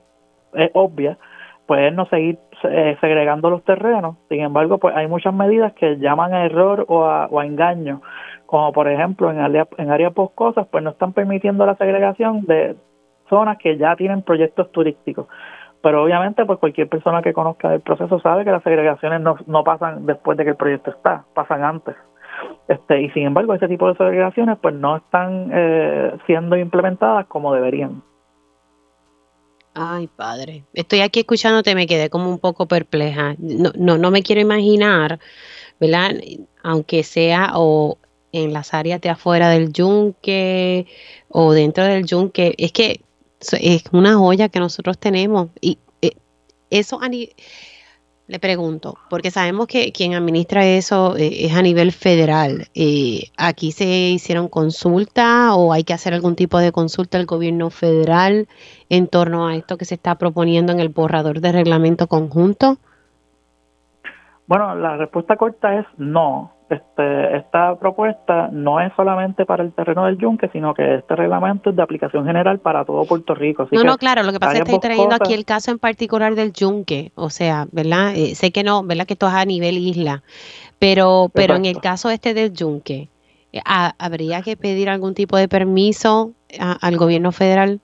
es obvia, pues es no seguir eh, segregando los terrenos. Sin embargo, pues hay muchas medidas que llaman a error o a, o engaño, como por ejemplo en áreas en áreas boscosas, pues no están permitiendo la segregación de zonas que ya tienen proyectos turísticos. Pero obviamente, pues cualquier persona que conozca el proceso sabe que las segregaciones no pasan después de que el proyecto está, pasan antes. Este, y sin embargo, este tipo de segregaciones pues no están eh, siendo implementadas como deberían. Ay, padre. Estoy aquí escuchándote, me quedé como un poco perpleja. No, no, no me quiero imaginar, ¿verdad? Aunque sea o en las áreas de afuera del yunque o dentro del yunque. Es que es una joya que nosotros tenemos y eh, eso a le pregunto, porque sabemos que quien administra eso eh, es a nivel federal. Eh, ¿Aquí se hicieron consulta o hay que hacer algún tipo de consulta al gobierno federal en torno a esto que se está proponiendo en el borrador de reglamento conjunto? Bueno, la respuesta corta es no. Este, esta propuesta no es solamente para el terreno del yunque, sino que este reglamento es de aplicación general para todo Puerto Rico. no, no, claro, lo que pasa es que estoy trayendo aquí el caso en particular del yunque, o sea, ¿verdad? Eh, sé que no, ¿verdad? Que esto es a nivel isla, pero, pero en el caso este del yunque, eh, ¿habría que pedir algún tipo de permiso al gobierno federal?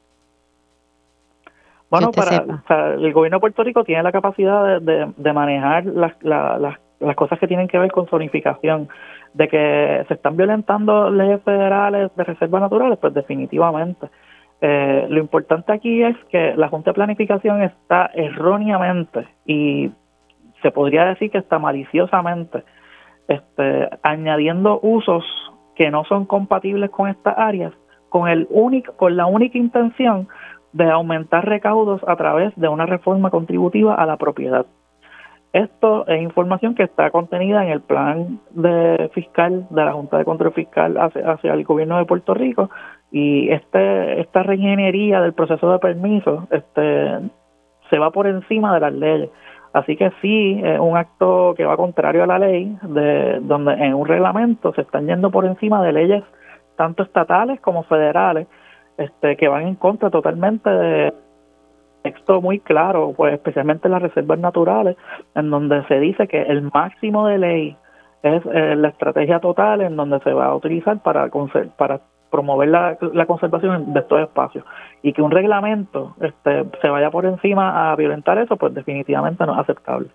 Bueno, para, el gobierno de Puerto Rico tiene la capacidad de, manejar las, las las cosas que tienen que ver con zonificación, de que se están violentando leyes federales de reservas naturales, pues definitivamente. Eh, lo importante aquí es que la Junta de Planificación está erróneamente y se podría decir que está maliciosamente este, añadiendo usos que no son compatibles con estas áreas con el único con la única intención de aumentar recaudos a través de una reforma contributiva a la propiedad. Esto es información que está contenida en el plan de fiscal de la Junta de Control Fiscal hacia, el gobierno de Puerto Rico y este esta reingeniería del proceso de permiso este se va por encima de las leyes. Así que sí, es un acto que va contrario a la ley, de donde en un reglamento se están yendo por encima de leyes tanto estatales como federales, este, que van en contra totalmente de texto muy claro, pues especialmente en las reservas naturales, en donde se dice que el máximo de ley es eh, la estrategia total en donde se va a utilizar para, para promover la, la, conservación de estos espacios y que un reglamento este, se vaya por encima a violentar eso, pues definitivamente no es aceptable.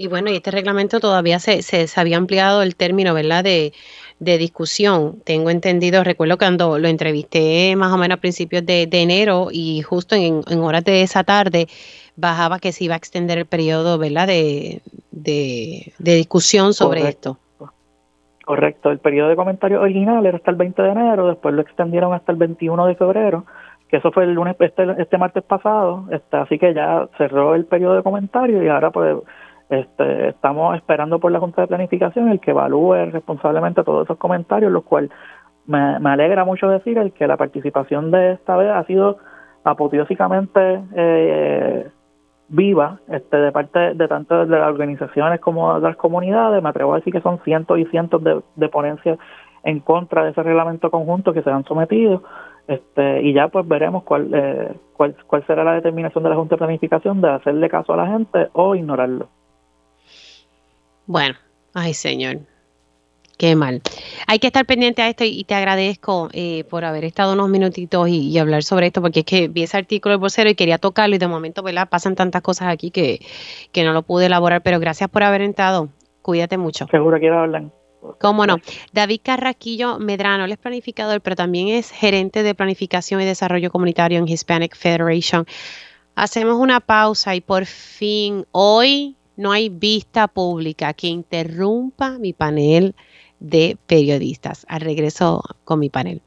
Y bueno, y este reglamento todavía se, se, se había ampliado el término, ¿verdad? De, de discusión. Tengo entendido, recuerdo cuando lo entrevisté más o menos a principios de, enero y justo en, horas de esa tarde bajaba que se iba a extender el periodo ¿verdad? De, de, discusión sobre esto. Correcto, el periodo de comentarios original era hasta el 20 de enero, después lo extendieron hasta el 21 de febrero, que eso fue el lunes, este, este martes pasado, este, así que ya cerró el periodo de comentarios y ahora pues este, estamos esperando por la Junta de Planificación el que evalúe responsablemente todos esos comentarios, lo cual me, alegra mucho decir el que la participación de esta vez ha sido apoteósicamente eh, viva este, de parte de tanto de las organizaciones como de las comunidades. Me atrevo a decir que son cientos y cientos de, ponencias en contra de ese reglamento conjunto que se han sometido. Este, y ya pues veremos cuál, eh, cuál, cuál será la determinación de la Junta de Planificación de hacerle caso a la gente o ignorarlo. Bueno, ay señor, qué mal. Hay que estar pendiente a esto y te agradezco eh, por haber estado unos minutitos y, hablar sobre esto, porque es que vi ese artículo del vocero y quería tocarlo y de momento, ¿verdad? Pasan tantas cosas aquí que, que no lo pude elaborar, pero gracias por haber entrado. Cuídate mucho. Seguro que hablar. Cómo no. David Carraquillo Medrano, él es planificador, pero también es gerente de planificación y desarrollo comunitario en Hispanic Federation. Hacemos una pausa y por fin hoy no hay vista pública que interrumpa mi panel de periodistas. Al regreso con mi panel.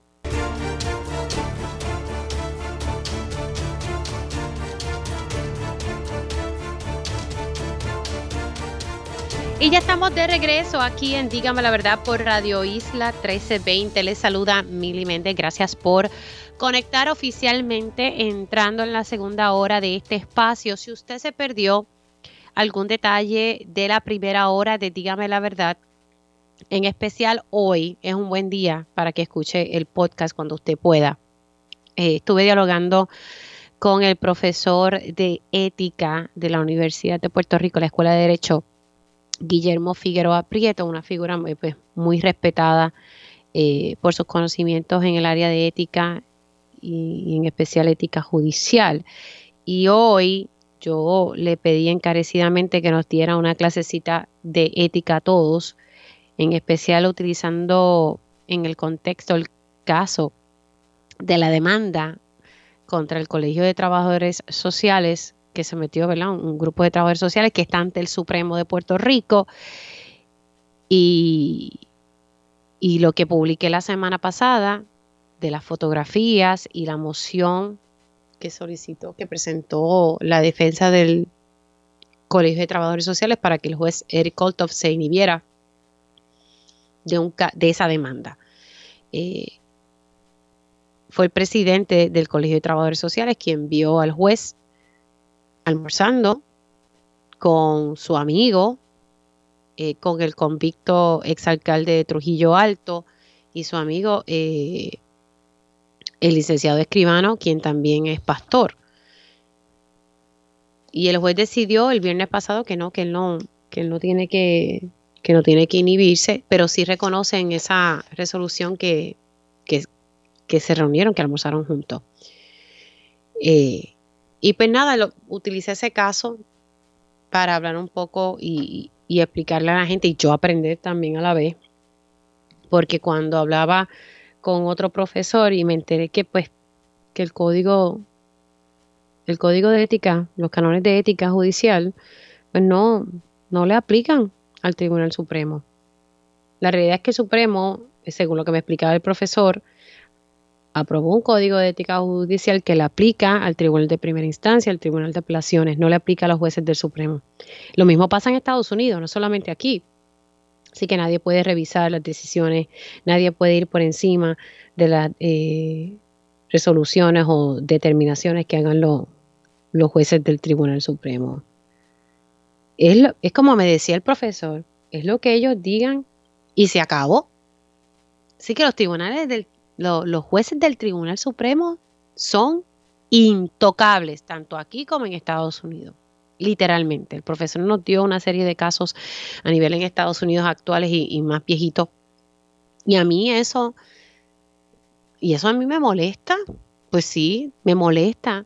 Y ya estamos de regreso aquí en Dígame la Verdad por Radio Isla 1320. Les saluda Mili Méndez. Gracias por conectar oficialmente entrando en la segunda hora de este espacio. Si usted se perdió algún detalle de la primera hora de Dígame la Verdad. En especial hoy es un buen día para que escuche el podcast cuando usted pueda. Eh, estuve dialogando con el profesor de ética de la Universidad de Puerto Rico, la Escuela de Derecho, Guillermo Figueroa Prieto, una figura muy, pues, muy respetada eh, por sus conocimientos en el área de ética y en especial ética judicial. Y hoy yo le pedí encarecidamente que nos diera una clasecita de ética a todos en especial utilizando en el contexto el caso de la demanda contra el Colegio de Trabajadores Sociales que se metió, ¿verdad? Un grupo de trabajadores sociales que está ante el Supremo de Puerto Rico y, y lo que publiqué la semana pasada de las fotografías y la moción que solicitó, que presentó la defensa del Colegio de Trabajadores Sociales para que el juez Eric Koltov se inhibiera de, un, de esa demanda. Eh, fue el presidente del Colegio de Trabajadores Sociales quien vio al juez almorzando con su amigo, eh, con el convicto exalcalde de Trujillo Alto y su amigo, eh, el licenciado escribano, quien también es pastor. Y el juez decidió el viernes pasado que no, que él no, que él no tiene que, que no tiene que inhibirse, pero sí reconoce en esa resolución que, que, se reunieron, que almorzaron juntos. Eh, y pues nada, lo, utilicé ese caso para hablar un poco y, y explicarle a la gente y yo aprender también a la vez, porque cuando hablaba con otro profesor y me enteré que pues que el código el código de ética, los canones de ética judicial, pues no no le aplican al Tribunal Supremo. La realidad es que el Supremo, según lo que me explicaba el profesor, aprobó un código de ética judicial que le aplica al Tribunal de Primera Instancia, al Tribunal de Apelaciones, no le aplica a los jueces del Supremo. Lo mismo pasa en Estados Unidos, no solamente aquí. Así que nadie puede revisar las decisiones, nadie puede ir por encima de las eh, resoluciones o determinaciones que hagan los, jueces del Tribunal Supremo. Es, es como me decía el profesor, es lo que ellos digan y se acabó. Así que los tribunales del los jueces del Tribunal Supremo son intocables, tanto aquí como en Estados Unidos. Literalmente. El profesor nos dio una serie de casos a nivel en Estados Unidos actuales y, más viejitos. Y a mí eso, y eso a mí me molesta. Pues sí, me molesta.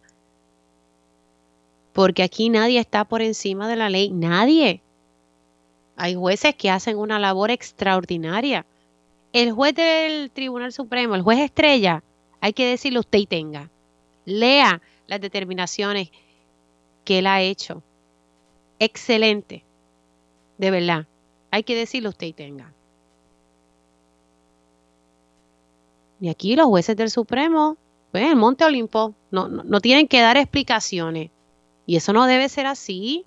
Porque aquí nadie está por encima de la ley. Nadie. Hay jueces que hacen una labor extraordinaria el juez del Tribunal Supremo, el juez estrella, hay que decirle usted y tenga. Lea las determinaciones que él ha hecho. Excelente. De verdad. Hay que decirle usted y tenga. Y aquí los jueces del Supremo, pues el Monte Olimpo, no, no, tienen que dar explicaciones. Y eso no debe ser así.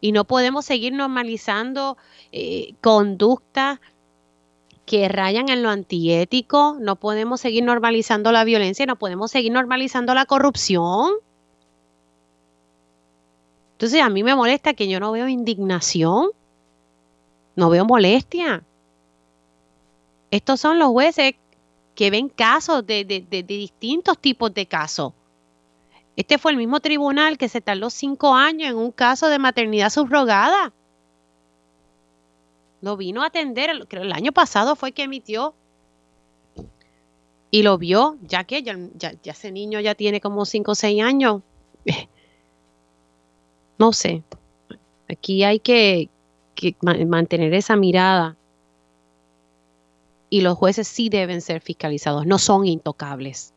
Y no podemos seguir normalizando eh, conductas que rayan en lo antiético, no podemos seguir normalizando la violencia, no podemos seguir normalizando la corrupción. Entonces a mí me molesta que yo no veo indignación, no veo molestia. Estos son los jueces que ven casos de, de distintos tipos de casos. Este fue el mismo tribunal que se tardó cinco años en un caso de maternidad subrogada. Lo vino a atender, creo el año pasado fue que emitió y lo vio, ya que ya, ese niño ya tiene como 5 o 6 años. No sé, aquí hay que, mantener esa mirada y los jueces sí deben ser fiscalizados, no son intocables.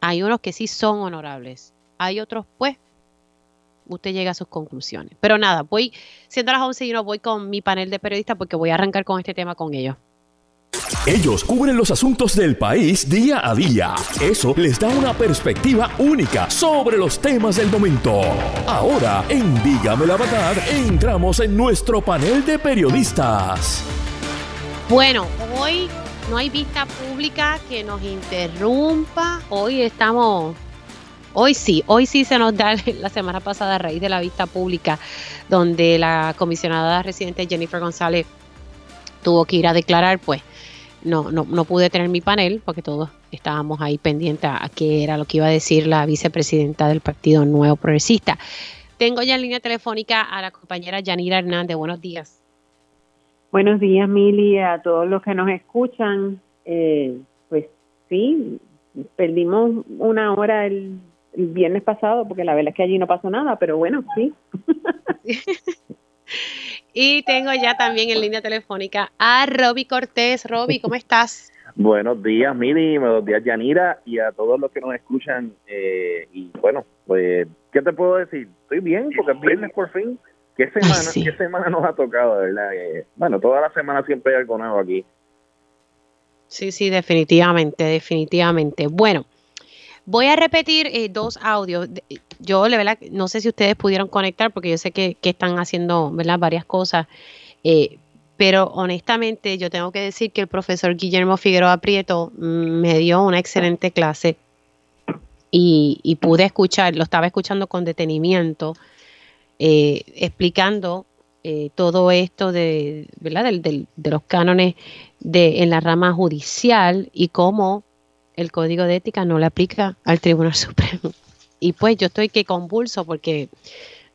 Hay unos que sí son honorables, hay otros pues usted llega a sus conclusiones. Pero nada, voy, siendo las 11 y no voy con mi panel de periodistas porque voy a arrancar con este tema con ellos. Ellos cubren los asuntos del país día a día. Eso les da una perspectiva única sobre los temas del momento. Ahora, en Dígame la Verdad, entramos en nuestro panel de periodistas. Bueno, hoy no hay vista pública que nos interrumpa. Hoy estamos Hoy sí, hoy sí se nos da la semana pasada a raíz de la vista pública donde la comisionada residente Jennifer González tuvo que ir a declarar, pues no, no, no pude tener mi panel porque todos estábamos ahí pendientes a qué era lo que iba a decir la vicepresidenta del Partido Nuevo Progresista. Tengo ya en línea telefónica a la compañera Yanira Hernández. Buenos días. Buenos días, Mili, a todos los que nos escuchan. Eh, pues sí, perdimos una hora el el viernes pasado, porque la verdad es que allí no pasó nada, pero bueno, sí. Y tengo ya también en línea telefónica a Roby Cortés. Roby, ¿cómo estás? Buenos días, Mili, buenos días, Yanira, y a todos los que nos escuchan. Eh, y bueno, pues, ¿qué te puedo decir? Estoy bien, porque es viernes por fin. ¿Qué semana, ¿qué semana nos ha tocado, verdad? Eh, bueno, toda la semana siempre hay algo nuevo aquí. Sí, sí, definitivamente, definitivamente. Bueno, voy a repetir eh, dos audios. Yo, la verdad, no sé si ustedes pudieron conectar, porque yo sé que, están haciendo, ¿verdad? Varias cosas. Eh, pero honestamente yo tengo que decir que el profesor Guillermo Figueroa Prieto mm, me dio una excelente clase y, pude escuchar, lo estaba escuchando con detenimiento, eh, explicando eh, todo esto de, ¿verdad? de los cánones de, en la rama judicial y cómo el código de ética no le aplica al Tribunal Supremo. Y pues yo estoy que convulso porque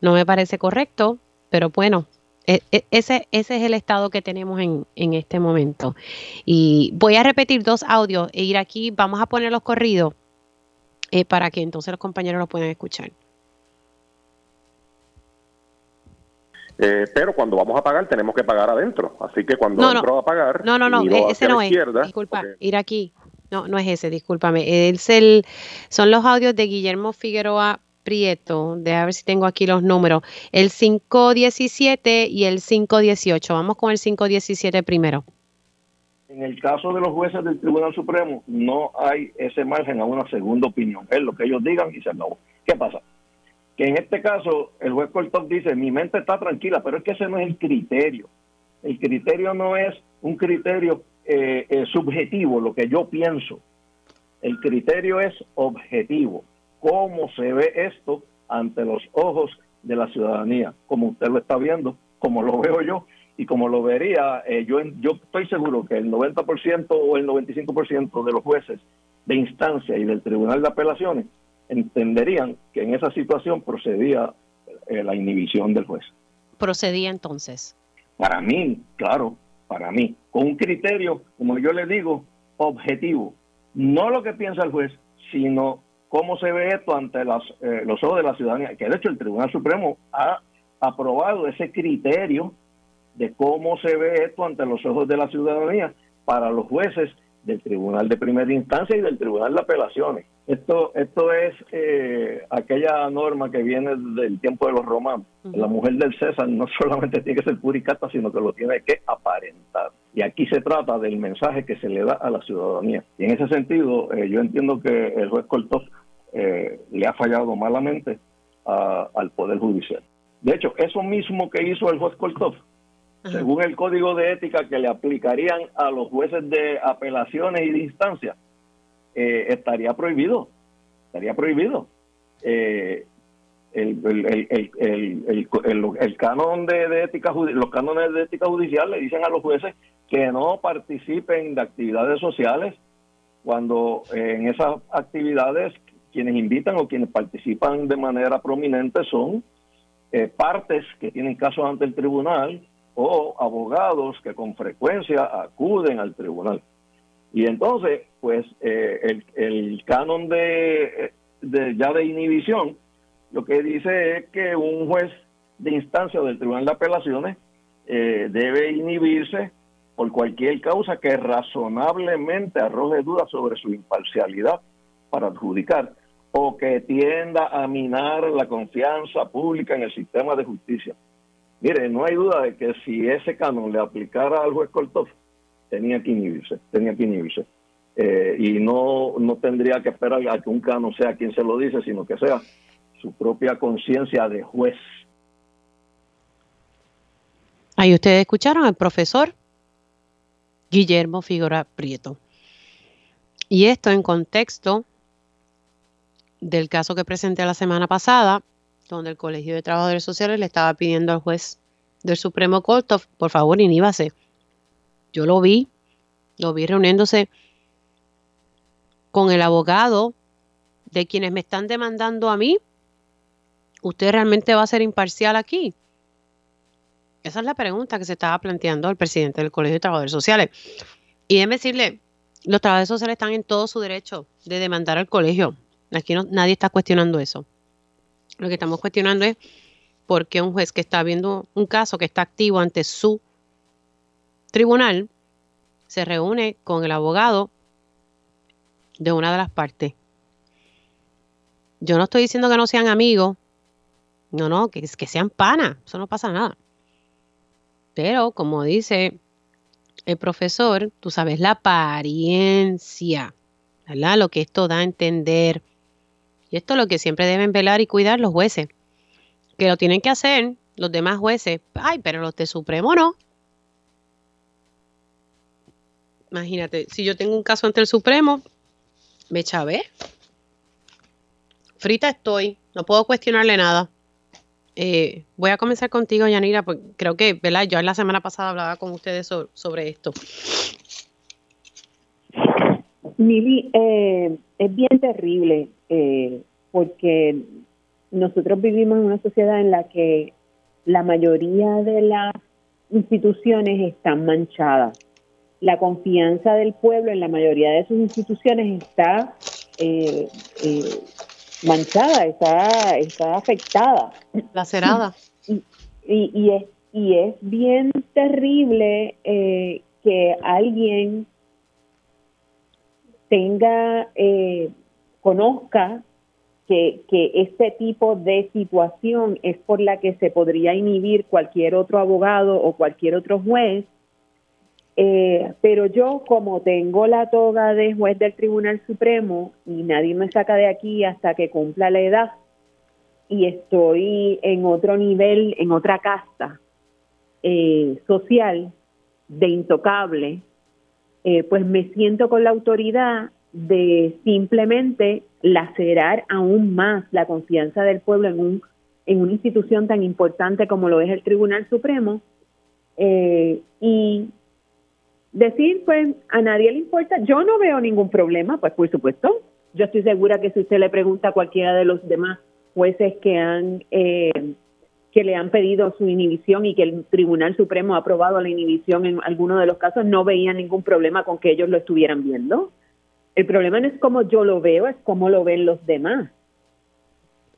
no me parece correcto, pero bueno, e, e, ese, ese es el estado que tenemos en, en, este momento. Y voy a repetir dos audios e ir aquí, vamos a poner los corridos eh, para que entonces los compañeros lo puedan escuchar. Eh, pero cuando vamos a pagar tenemos que pagar adentro. Así que cuando entro a pagar, no, no, no, e, ese no es. Disculpa, ir aquí. No, no es ese, discúlpame. Es el, son los audios de Guillermo Figueroa Prieto, de a ver si tengo aquí los números, el 517 y el 518. Vamos con el 517 primero. En el caso de los jueces del Tribunal Supremo, no hay ese margen a una segunda opinión. Es lo que ellos digan y se acabó. ¿Qué pasa? Que en este caso, el juez Cortón dice: Mi mente está tranquila, pero es que ese no es el criterio. El criterio no es un criterio eh, eh, subjetivo, lo que yo pienso. El criterio es objetivo cómo se ve esto ante los ojos de la ciudadanía, como usted lo está viendo, como lo veo yo y como lo vería, eh, yo, yo estoy seguro que el 90% o el 95% de los jueces de instancia y del Tribunal de Apelaciones entenderían que en esa situación procedía eh, la inhibición del juez. ¿Procedía entonces? Para mí, claro, para mí, con un criterio, como yo le digo, objetivo. No lo que piensa el juez, sino cómo se ve esto ante eh, los ojos de la ciudadanía, que de hecho el Tribunal Supremo ha aprobado ese criterio de cómo se ve esto ante los ojos de la ciudadanía para los jueces del Tribunal de Primera Instancia y del Tribunal de Apelaciones. Esto, esto es eh, aquella norma que viene del tiempo de los romanos. La mujer del César no solamente tiene que ser puricata, sino que lo tiene que aparentar. Y aquí se trata del mensaje que se le da a la ciudadanía. Y en ese sentido, eh, yo entiendo que el juez Cortó eh, le ha fallado malamente al Poder Judicial. De hecho, eso mismo que hizo el juez Cortó, según el código de ética que le aplicarían a los jueces de apelaciones y de instancia, eh, estaría prohibido. Estaría prohibido. Eh, el, canon de, ética los cánones de ética judicial le dicen a los jueces que no participen de actividades sociales cuando en esas actividades quienes invitan o quienes participan de manera prominente son eh, partes que tienen casos ante el tribunal o abogados que con frecuencia acuden al tribunal. Y entonces, pues eh, el, canon de, ya de inhibición lo que dice es que un juez de instancia del Tribunal de Apelaciones eh, debe inhibirse por cualquier causa que razonablemente arroje dudas sobre su imparcialidad para adjudicar o que tienda a minar la confianza pública en el sistema de justicia. Mire, no hay duda de que si ese canon le aplicara al juez Kortov, tenía que inhibirse, tenía que inhibirse. Eh, y no, no tendría que esperar a que un cano sea quien se lo dice, sino que sea su propia conciencia de juez. Ahí ustedes escucharon al profesor Guillermo Figueroa Prieto. Y esto en contexto del caso que presenté la semana pasada, donde el Colegio de Trabajadores Sociales le estaba pidiendo al juez del Supremo Court, por favor, iníbase. Yo lo vi, lo vi reuniéndose con el abogado de quienes me están demandando a mí. ¿Usted realmente va a ser imparcial aquí? Esa es la pregunta que se estaba planteando el presidente del Colegio de Trabajadores Sociales. Y déjeme decirle, los trabajadores sociales están en todo su derecho de demandar al colegio. Aquí no, nadie está cuestionando eso. Lo que estamos cuestionando es porque un juez que está viendo un caso que está activo ante su tribunal se reúne con el abogado de una de las partes. Yo no estoy diciendo que no sean amigos, no, no, que, que sean panas, eso no pasa nada. Pero como dice el profesor, tú sabes la apariencia, ¿verdad? Lo que esto da a entender. Y esto es lo que siempre deben velar y cuidar los jueces. Que lo tienen que hacer los demás jueces. Ay, pero los de Supremo no. Imagínate, si yo tengo un caso ante el Supremo, me chavé. Frita estoy, no puedo cuestionarle nada. Eh, voy a comenzar contigo, Yanira, porque creo que, ¿verdad? Yo la semana pasada hablaba con ustedes sobre, esto. Mili, eh, es bien terrible eh, porque nosotros vivimos en una sociedad en la que la mayoría de las instituciones están manchadas. La confianza del pueblo en la mayoría de sus instituciones está eh, manchada, está, está afectada. Lacerada. Y, y, es, y es bien terrible eh, que alguien tenga, eh, conozca que, que este tipo de situación es por la que se podría inhibir cualquier otro abogado o cualquier otro juez eh, pero yo, como tengo la toga de juez del Tribunal Supremo y nadie me saca de aquí hasta que cumpla la edad y estoy en otro nivel, en otra casta eh, social de intocable, eh, pues me siento con la autoridad de simplemente lacerar aún más la confianza del pueblo en, un, en una institución tan importante como lo es el Tribunal Supremo y decir, pues a nadie le importa, yo no veo ningún problema, pues por supuesto, yo estoy segura que si usted le pregunta a cualquiera de los demás jueces que han eh, que le han pedido su inhibición y que el Tribunal Supremo ha aprobado la inhibición en algunos de los casos, no veían ningún problema con que ellos lo estuvieran viendo. El problema no es como yo lo veo, es cómo lo ven los demás.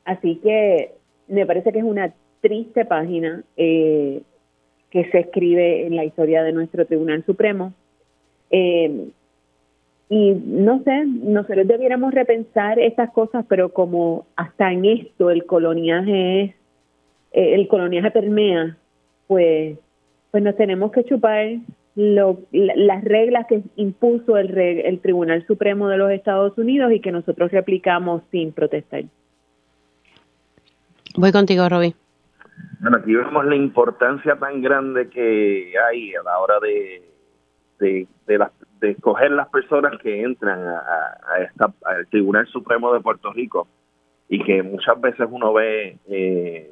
Así que me parece que es una triste página. Eh, que se escribe en la historia de nuestro Tribunal Supremo. Eh, y no sé, nosotros debiéramos repensar estas cosas, pero como hasta en esto el coloniaje es, eh, el coloniaje permea, pues, pues nos tenemos que chupar lo, las reglas que impuso el, el Tribunal Supremo de los Estados Unidos y que nosotros replicamos sin protestar. Voy contigo, Roby. Bueno, aquí vemos la importancia tan grande que hay a la hora de, de, de, escoger las personas que entran a, esta, al Tribunal Supremo de Puerto Rico y que muchas veces uno ve, eh,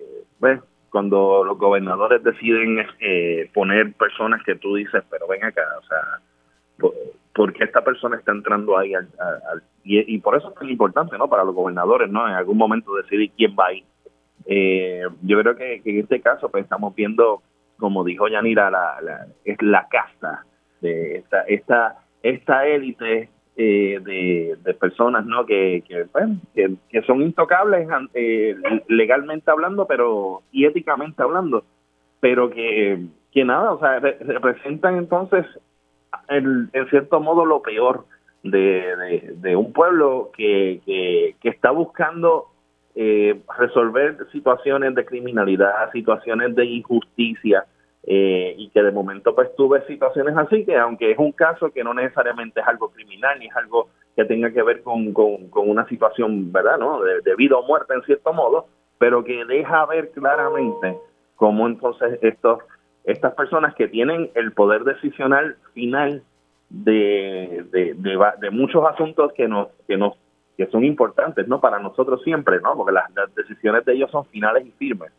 cuando los gobernadores deciden eh, poner personas que tú dices, pero ven acá, o sea, ¿por, qué esta persona está entrando ahí? Al, y, y, por eso es tan importante, ¿no? Para los gobernadores, ¿no? En algún momento decidir quién va ahí eh, yo creo que, en este caso pues estamos viendo, como dijo Yanira, la, es la casta de esta esta esta élite eh, de, personas no que que, son intocables eh, legalmente hablando pero y éticamente hablando pero que que nada o sea representan entonces en, cierto modo lo peor de, de, un pueblo que, que, que está buscando eh, resolver situaciones de criminalidad, situaciones de injusticia, eh, y que de momento pues tuve situaciones así que aunque es un caso que no necesariamente es algo criminal ni es algo que tenga que ver con, con, una situación, ¿verdad? ¿no? De, vida o muerte en cierto modo, pero que deja ver claramente cómo entonces estos estas personas que tienen el poder decisional final de, de, de, de muchos asuntos que nos, que nos que son importantes, ¿no? Para nosotros siempre, ¿no? Porque las, decisiones de ellos son finales y firmes.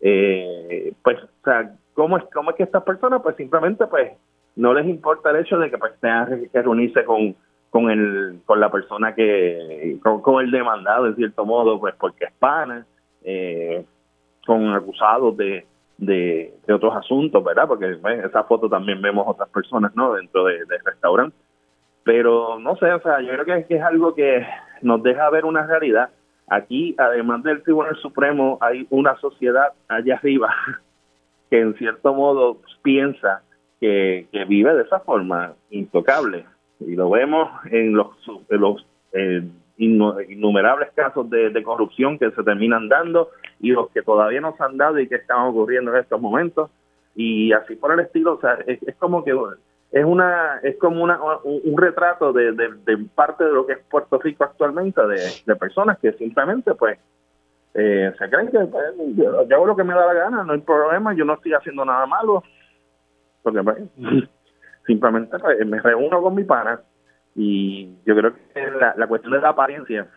Eh, pues, o sea, ¿cómo es, ¿cómo es que estas personas, pues simplemente, pues, no les importa el hecho de que pues tengan que reunirse con, con el, con la persona que, con, el demandado, en cierto modo, pues porque es pana, eh, con acusados de, de, otros asuntos, ¿verdad? Porque en esa foto también vemos otras personas, ¿no? Dentro del de restaurante pero no sé, o sea, yo creo que, es algo que nos deja ver una realidad aquí, además del Tribunal Supremo, hay una sociedad allá arriba que en cierto modo piensa que, vive de esa forma intocable. Y lo vemos en los, los innumerables casos de, corrupción que se terminan dando y los que todavía no se han dado y que están ocurriendo en estos momentos. Y así por el estilo, o sea, es, como que es una es como una, un, retrato de, parte de lo que es Puerto Rico actualmente, de, personas que simplemente pues eh, se creen que pues, yo, hago lo que me da la gana, no hay problema, yo no estoy haciendo nada malo, porque pues, simplemente pues, me reúno con mi pana y yo creo que la, cuestión de la apariencia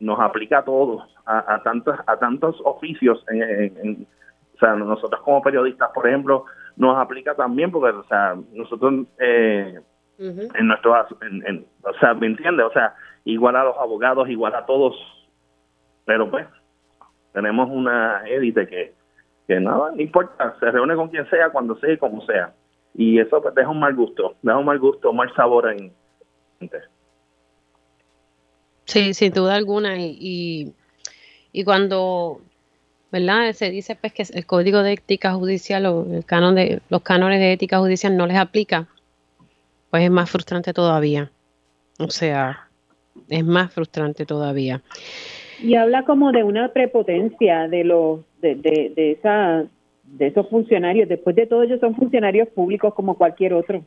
nos aplica a todos, a, tantos a tantos oficios. En, o sea, nosotros como periodistas, por ejemplo, nos aplica también porque, o sea, nosotros eh, en nuestro, en, o sea, ¿me entiendes? O sea, igual a los abogados, igual a todos, pero pues tenemos una élite que, que nada, no importa, se reúne con quien sea, cuando sea y como sea. Y eso pues, deja un mal gusto, deja un mal gusto, mal sabor en, Sí, sin duda alguna. Y, y, cuando, ¿verdad? Se dice pues que el código de ética judicial o el canon de los cánones de ética judicial no les aplica, pues es más frustrante todavía. O sea, es más frustrante todavía. Y habla como de una prepotencia de los de, de, de esa de esos funcionarios. Después de todo, ellos son funcionarios públicos como cualquier otro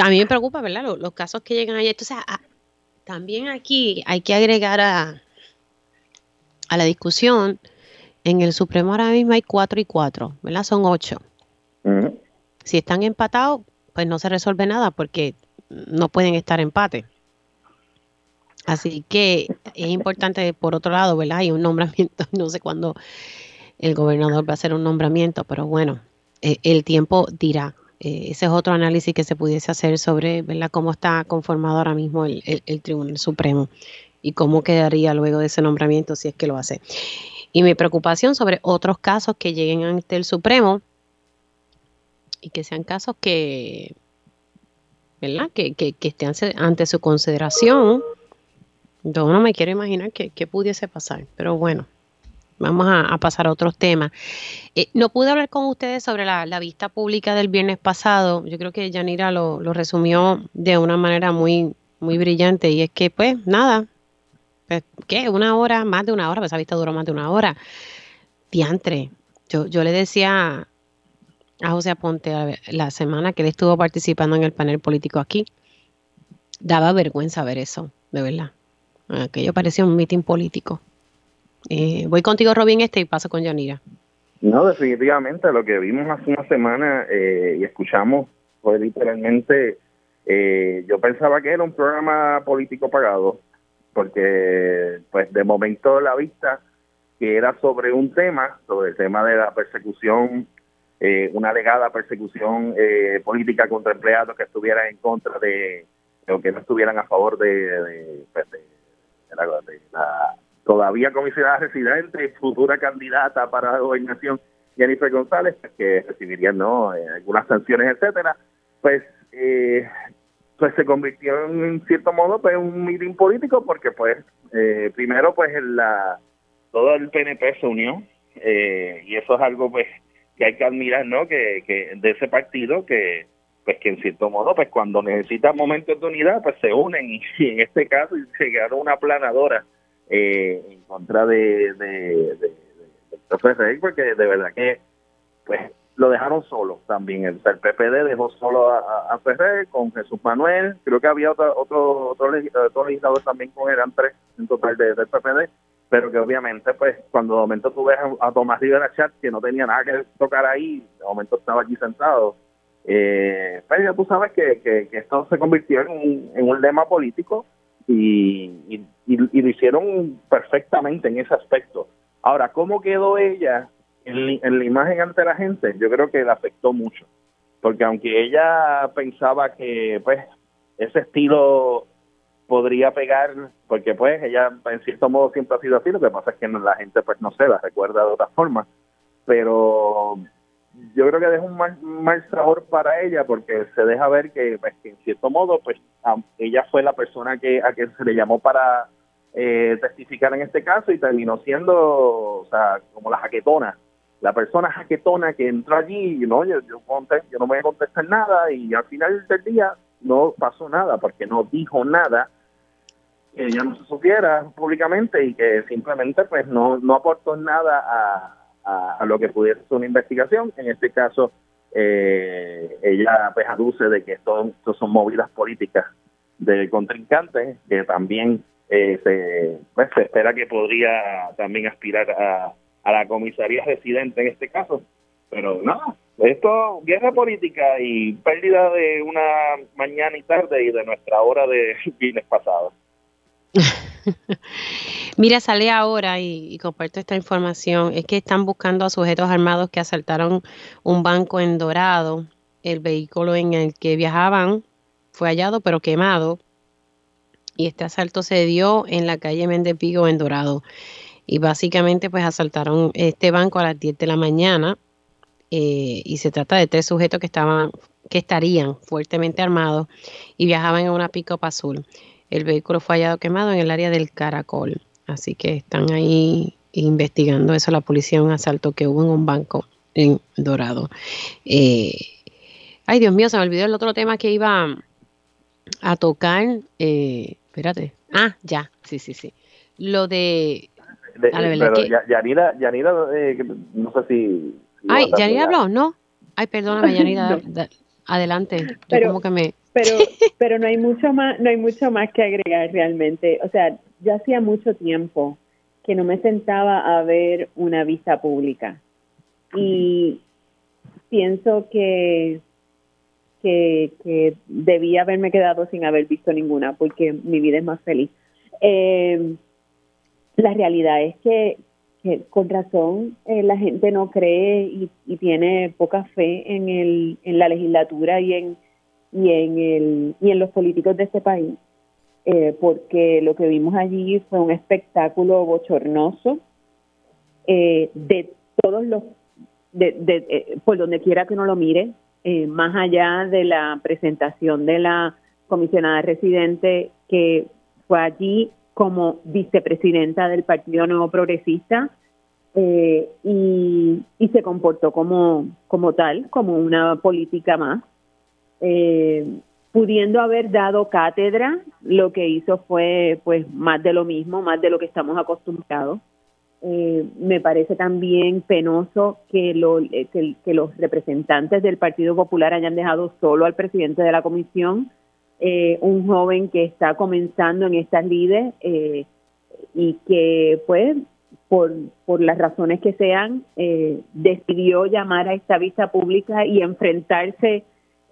a mí me preocupa, ¿verdad? Los, casos que llegan ahí. Entonces, también aquí hay que agregar a, a la discusión, en el Supremo ahora mismo hay cuatro y cuatro, ¿verdad? Son ocho. Si están empatados, pues no se resuelve nada porque no pueden estar empate. Así que es importante, por otro lado, ¿verdad? Hay un nombramiento, no sé cuándo el gobernador va a hacer un nombramiento, pero bueno, eh, el tiempo dirá. Eh, ese es otro análisis que se pudiese hacer sobre ¿verdad? cómo está conformado ahora mismo el, Tribunal Supremo y cómo quedaría luego de ese nombramiento si es que lo hace. Y mi preocupación sobre otros casos que lleguen ante el Supremo y que sean casos que, ¿verdad? Que, que, estén ante su consideración. Yo no me quiero imaginar que, que pudiese pasar, pero bueno, Vamos a, pasar a otros temas. Eh, no pude hablar con ustedes sobre la, vista pública del viernes pasado. Yo creo que Yanira lo, resumió de una manera muy, muy brillante. Y es que, pues, nada, ¿qué? Una hora, más de una hora, pues esa vista duró más de una hora. Diantre. Yo, yo le decía a José Aponte la semana que él estuvo participando en el panel político aquí, daba vergüenza ver eso, de verdad. Aquello parecía un mitin político. Eh, voy contigo, Robin, este y paso con Yanira. No, definitivamente lo que vimos hace una semana eh, y escuchamos fue literalmente, eh, yo pensaba que era un programa político pagado, porque pues de momento la vista que era sobre un tema, sobre el tema de la persecución, una alegada persecución política contra empleados que estuvieran en contra de, o que no estuvieran a favor de, de, pues, la todavía comisionada residente futura candidata para la gobernación, Jennifer González, pues, que recibiría no eh, algunas sanciones, etcétera, pues eh, pues se convirtió en cierto modo pues un meeting político porque pues eh, primero pues la todo el PNP se unió y eso es algo pues que hay que admirar no que, que de ese partido que pues que en cierto modo pues cuando necesita momentos de unidad pues se unen y, en este caso llegaron una planadora eh, en contra de, de, de, porque de verdad que pues lo dejaron solo también. El, el PPD dejó solo a, a, Ferrer con Jesús Manuel. Creo que había otro otro, otro, legislador, también con él, eran tres en total de, del PPD. Pero que obviamente, pues, cuando de momento tú ves a, Tomás Rivera Chat, que no tenía nada que tocar ahí, de momento estaba allí sentado. Eh, pero pues, ya tú sabes que, que, esto se convirtió en un, en un lema político y, y, lo hicieron perfectamente en ese aspecto. Ahora, ¿cómo quedó ella en, la imagen ante la gente? Yo creo que le afectó mucho, porque aunque ella pensaba que pues ese estilo podría pegar, porque pues ella en cierto modo siempre ha sido así, lo que pasa es que la gente pues no se la recuerda de otra forma, pero yo creo que deja un mal, sabor para ella porque se deja ver que, pues, en cierto modo pues ella fue la persona que a quien se le llamó para eh, testificar en este caso y terminó siendo, o sea, como la jaquetona, la persona jaquetona que entró allí, no, yo, yo, yo no voy a contestar nada y al final del día no pasó nada porque no dijo nada que ella no se supiera públicamente y que simplemente pues no, no aportó nada a, a, lo que pudiese ser una investigación. En este caso, eh, ella pues aduce de que esto, son movidas políticas del contrincante, que también eh, se, pues, se espera que podría también aspirar a, a la comisaría residente en este caso. Pero no, esto, guerra política y pérdida de una mañana y tarde y de nuestra hora de fines pasados. Mira, sale ahora y, comparto esta información. Es que están buscando a sujetos armados que asaltaron un banco en Dorado. El vehículo en el que viajaban fue hallado pero quemado. Y este asalto se dio en la calle Méndez Vigo en Dorado. Y básicamente pues asaltaron este banco a las 10 de la mañana. Eh, y se trata de tres sujetos que estaban que estarían fuertemente armados y viajaban en una pick azul. El vehículo fue hallado quemado en el área del Caracol. Así que están ahí investigando eso la policía, un asalto que hubo en un banco en Dorado. Eh, ay, Dios mío, se me olvidó el otro tema que iba a tocar. Eh, espérate. Ah, ya, sí, sí, sí. Lo de... pero Yanira, eh, no sé si... ay, Yanira habló, ¿no? Ay, perdóname, Yanira, adelante. Yo como que me pero pero no hay mucho más no hay mucho más que agregar realmente o sea yo hacía mucho tiempo que no me sentaba a ver una vista pública y pienso que que, que debía haberme quedado sin haber visto ninguna porque mi vida es más feliz eh, la realidad es que, con razón eh, la gente no cree y, y tiene poca fe en el en la legislatura y en y en, el, y en los políticos de este país, eh, porque lo que vimos allí fue un espectáculo bochornoso eh, de todos los, de, eh, por donde quiera que uno lo mire, más allá de la presentación de la comisionada residente que fue allí como vicepresidenta del Partido Nuevo Progresista, y, y, se comportó como, como tal, como una política más eh, pudiendo haber dado cátedra, lo que hizo fue pues más de lo mismo, más de lo que estamos acostumbrados. Eh, me parece también penoso que, lo, eh, que, los representantes del Partido Popular hayan dejado solo al presidente de la comisión, eh, un joven que está comenzando en estas lides y que pues por, por las razones que sean decidió llamar a esta vista pública y enfrentarse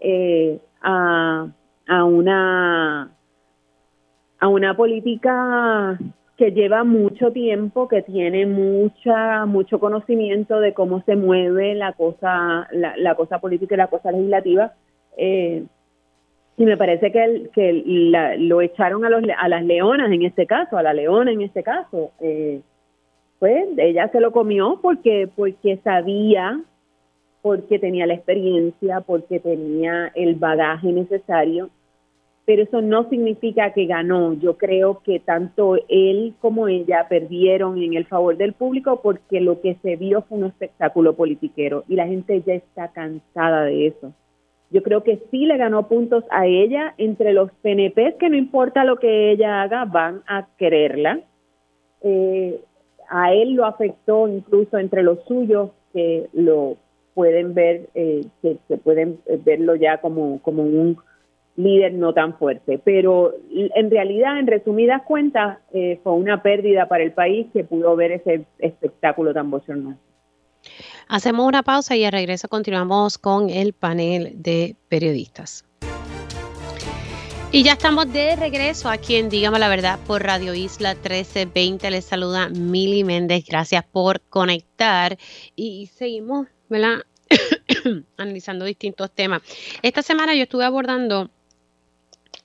eh, a, a una a una política que lleva mucho tiempo, que tiene mucha mucho conocimiento de cómo se mueve la cosa la, cosa política y la cosa legislativa. Eh, y me parece que, que lo echaron a, los, a las leonas en este caso, a la leona en este caso. Eh, pues ella se lo comió porque porque sabía porque tenía la experiencia, porque tenía el bagaje necesario, pero eso no significa que ganó. Yo creo que tanto él como ella perdieron en el favor del público porque lo que se vio fue un espectáculo politiquero y la gente ya está cansada de eso. Yo creo que sí le ganó puntos a ella entre los PNP, que no importa lo que ella haga, van a quererla. Eh, a él lo afectó incluso entre los suyos que lo pueden ver, eh, que, pueden eh, verlo ya como, como un líder no tan fuerte. Pero en realidad, en resumidas cuentas, eh, fue una pérdida para el país que pudo ver ese espectáculo tan bochornoso. Hacemos una pausa y al regreso continuamos con el panel de periodistas. Y ya estamos de regreso aquí en Dígame la Verdad por Radio Isla 1320. Les saluda Mili Méndez. Gracias por conectar. Y seguimos analizando distintos temas. Esta semana yo estuve abordando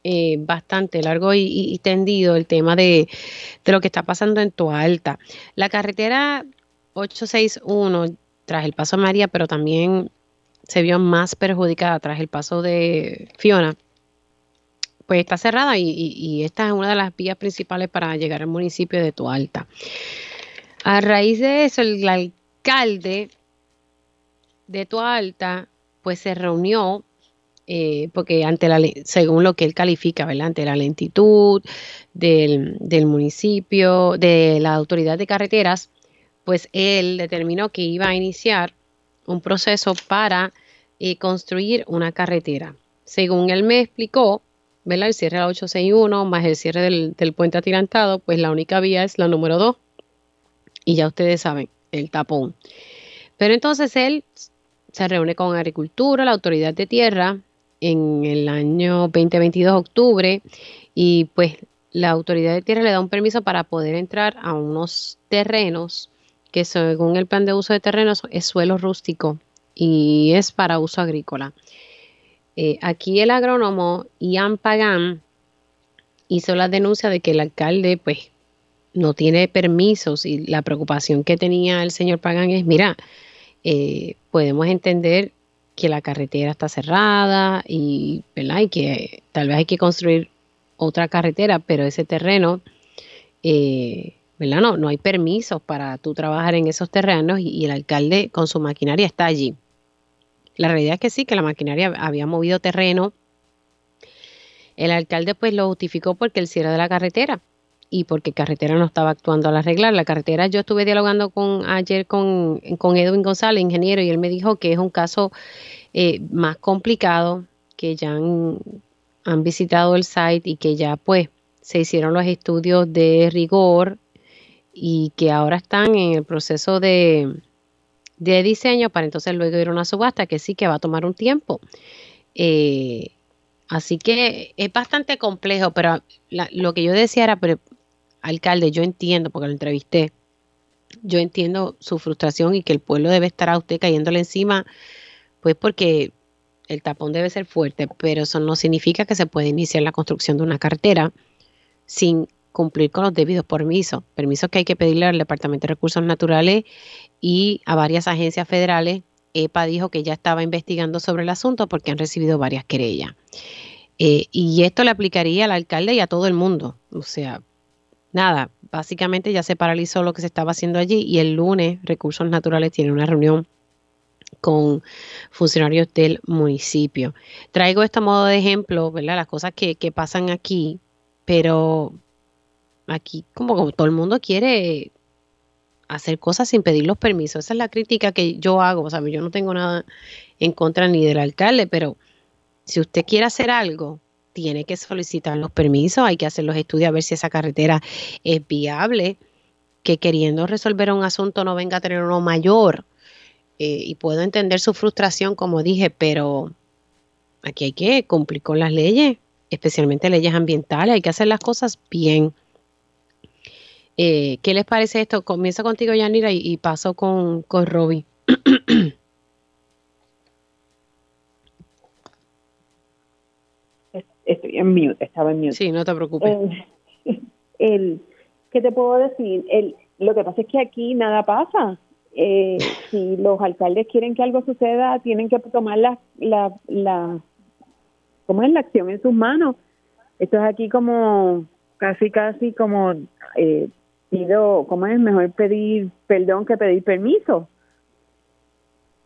eh, bastante largo y, tendido el tema de, lo que está pasando en Toalta. La carretera 861 tras el paso María, pero también se vio más perjudicada tras el paso de Fiona pues está cerrada y, esta es una de las vías principales para llegar al municipio de Toalta. A raíz de eso, el alcalde de Toalta pues se reunió eh, porque ante la según lo que él califica. Ante la lentitud del, del, municipio, de la autoridad de carreteras, pues él determinó que iba a iniciar un proceso para eh, construir una carretera. Según él me explicó, ¿verdad? El cierre de la 861 más el cierre del, puente atirantado, pues la única vía es la número 2. Y ya ustedes saben, el tapón. Pero entonces él se reúne con Agricultura, la Autoridad de Tierra, en el año 2022, octubre, y pues la Autoridad de Tierra le da un permiso para poder entrar a unos terrenos que según el plan de uso de terrenos es suelo rústico y es para uso agrícola. Eh, aquí el agrónomo Ian Pagan hizo la denuncia de que el alcalde pues no tiene permisos y la preocupación que tenía el señor Pagan es, mira, eh, podemos entender que la carretera está cerrada y, y que tal vez hay que construir otra carretera, pero ese terreno, eh, ¿verdad? No, no hay permisos para tú trabajar en esos terrenos y, el alcalde con su maquinaria está allí. La realidad es que sí, que la maquinaria había movido terreno. El alcalde pues lo justificó porque el cierre de la carretera y porque carretera no estaba actuando al arreglar. La carretera, yo estuve dialogando con ayer con, con Edwin González, ingeniero, y él me dijo que es un caso eh, más complicado, que ya han, visitado el site y que ya pues se hicieron los estudios de rigor y que ahora están en el proceso de, de diseño para entonces luego ir a una subasta que sí que va a tomar un tiempo. Eh, así que es bastante complejo, pero lo que yo decía era, pero alcalde, yo entiendo, porque lo entrevisté, yo entiendo su frustración y que el pueblo debe estar a usted cayéndole encima, pues porque el tapón debe ser fuerte, pero eso no significa que se pueda iniciar la construcción de una cartera sin cumplir con los debidos permisos, permisos que hay que pedirle al Departamento de Recursos Naturales y a varias agencias federales. EPA dijo que ya estaba investigando sobre el asunto porque han recibido varias querellas. Eh, y esto le aplicaría al alcalde y a todo el mundo. O sea, nada, básicamente ya se paralizó lo que se estaba haciendo allí y el lunes Recursos Naturales tiene una reunión con funcionarios del municipio. Traigo este modo de ejemplo, ¿verdad? Las cosas que, pasan aquí, pero aquí como, todo el mundo quiere hacer cosas sin pedir los permisos. Esa es la crítica que yo hago, ¿sabes? Yo no tengo nada en contra ni del alcalde, pero si usted quiere hacer algo, tiene que solicitar los permisos, hay que hacer los estudios a ver si esa carretera es viable, que queriendo resolver un asunto no venga a tener uno mayor. Eh, y puedo entender su frustración, como dije, pero aquí hay que cumplir con las leyes, especialmente leyes ambientales, hay que hacer las cosas bien. Eh, ¿Qué les parece esto? Comienzo contigo, Yanira, y, y paso con, con Robbie. estoy en mute, estaba en mute. Sí, no te preocupes. Eh, el, ¿Qué te puedo decir? El, lo que pasa es que aquí nada pasa. Eh, si los alcaldes quieren que algo suceda, tienen que tomar la, la, la, ¿cómo es la acción en sus manos? Esto es aquí como, casi, casi como, eh, pido, ¿cómo es? Mejor pedir perdón que pedir permiso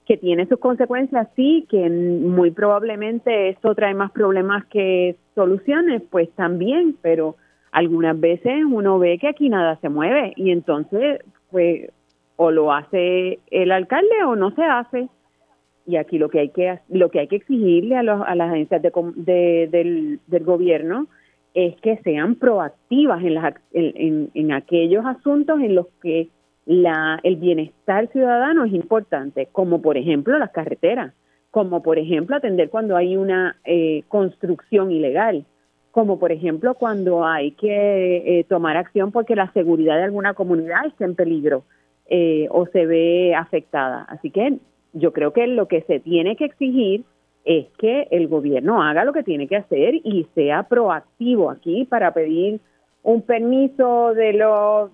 que tiene sus consecuencias, sí, que muy probablemente esto trae más problemas que soluciones, pues también, pero algunas veces uno ve que aquí nada se mueve y entonces, pues, o lo hace el alcalde o no se hace. Y aquí lo que hay que lo que hay que exigirle a, los, a las agencias de, del, del gobierno es que sean proactivas en, las, en, aquellos asuntos en los que la, el bienestar ciudadano es importante, como por ejemplo las carreteras, como por ejemplo atender cuando hay una eh, construcción ilegal, como por ejemplo cuando hay que eh, tomar acción porque la seguridad de alguna comunidad está en peligro eh, o se ve afectada. Así que yo creo que lo que se tiene que exigir es que el gobierno haga lo que tiene que hacer y sea proactivo aquí para pedir un permiso de los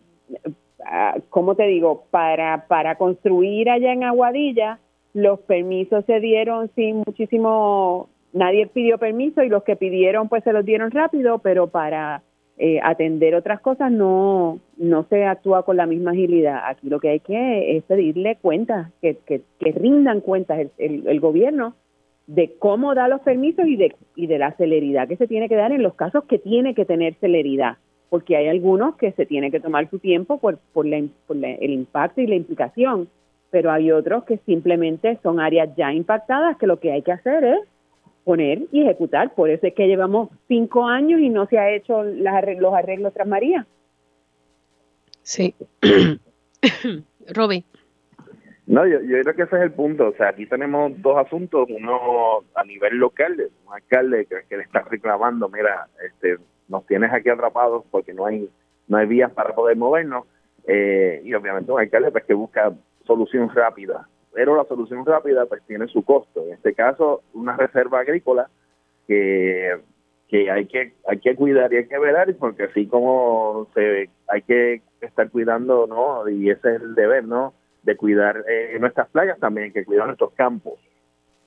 Ah, ¿cómo te digo? Para, para construir allá en Aguadilla, los permisos se dieron sin muchísimo nadie pidió permiso y los que pidieron pues se los dieron rápido, pero para eh, atender otras cosas no, no se actúa con la misma agilidad. Aquí lo que hay que es pedirle cuentas, que, que, rindan cuentas el, el, gobierno de cómo da los permisos y de, y de la celeridad que se tiene que dar en los casos que tiene que tener celeridad, porque hay algunos que se tiene que tomar su tiempo por, por, por el impacto y la implicación, pero hay otros que simplemente son áreas ya impactadas que lo que hay que hacer es poner y ejecutar. Por eso es que llevamos cinco años y no se ha hecho los arreglos tras María. Sí. Roby. No, yo, creo que ese es el punto. O sea, aquí tenemos dos asuntos. Uno a nivel local, un alcalde que, le está reclamando, mira, este, nos tienes aquí atrapados porque no hay no hay vías para poder movernos. Eh, y obviamente un alcalde pues, que busca solución rápida pero la solución rápida pues tiene su costo. En este caso, una reserva agrícola que, que hay que hay que cuidar y hay que velar porque así como se hay que estar cuidando, ¿no? Y ese es el deber, ¿no? De cuidar eh, nuestras playas, también que cuidar nuestros campos.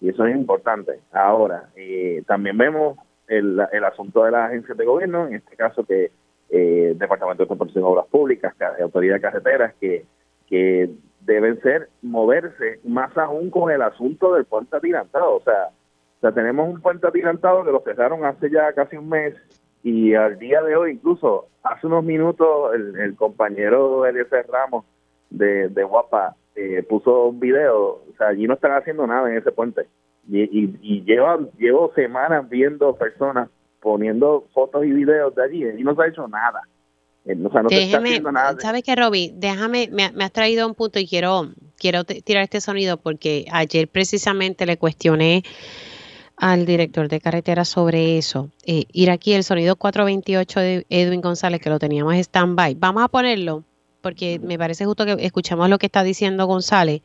Y eso es importante. Ahora, eh, también vemos el, el asunto de las agencias de gobierno, en este caso que eh, Departamento de Transportación y Obras Públicas, Autoridad de Carreteras, que, que deben ser moverse más aún con el asunto del puente atirantado. O sea, o sea, tenemos un puente atirantado que lo cerraron hace ya casi un mes y al día de hoy, incluso hace unos minutos, el, el compañero Eliezer Ramos de, de Guapa eh, puso un video. O sea, allí no están haciendo nada en ese puente. Y, y, y llevan, llevo semanas viendo personas poniendo fotos y videos de allí y no se ha hecho nada. Eh, ¿Sabes qué, Roby? Déjame, me, has traído un punto y quiero, quiero tirar este sonido porque ayer precisamente le cuestioné al director de carretera sobre eso. Eh, ir aquí el sonido 428 de Edwin González, que lo teníamos stand-by. Vamos a ponerlo porque me parece justo que escuchamos lo que está diciendo González.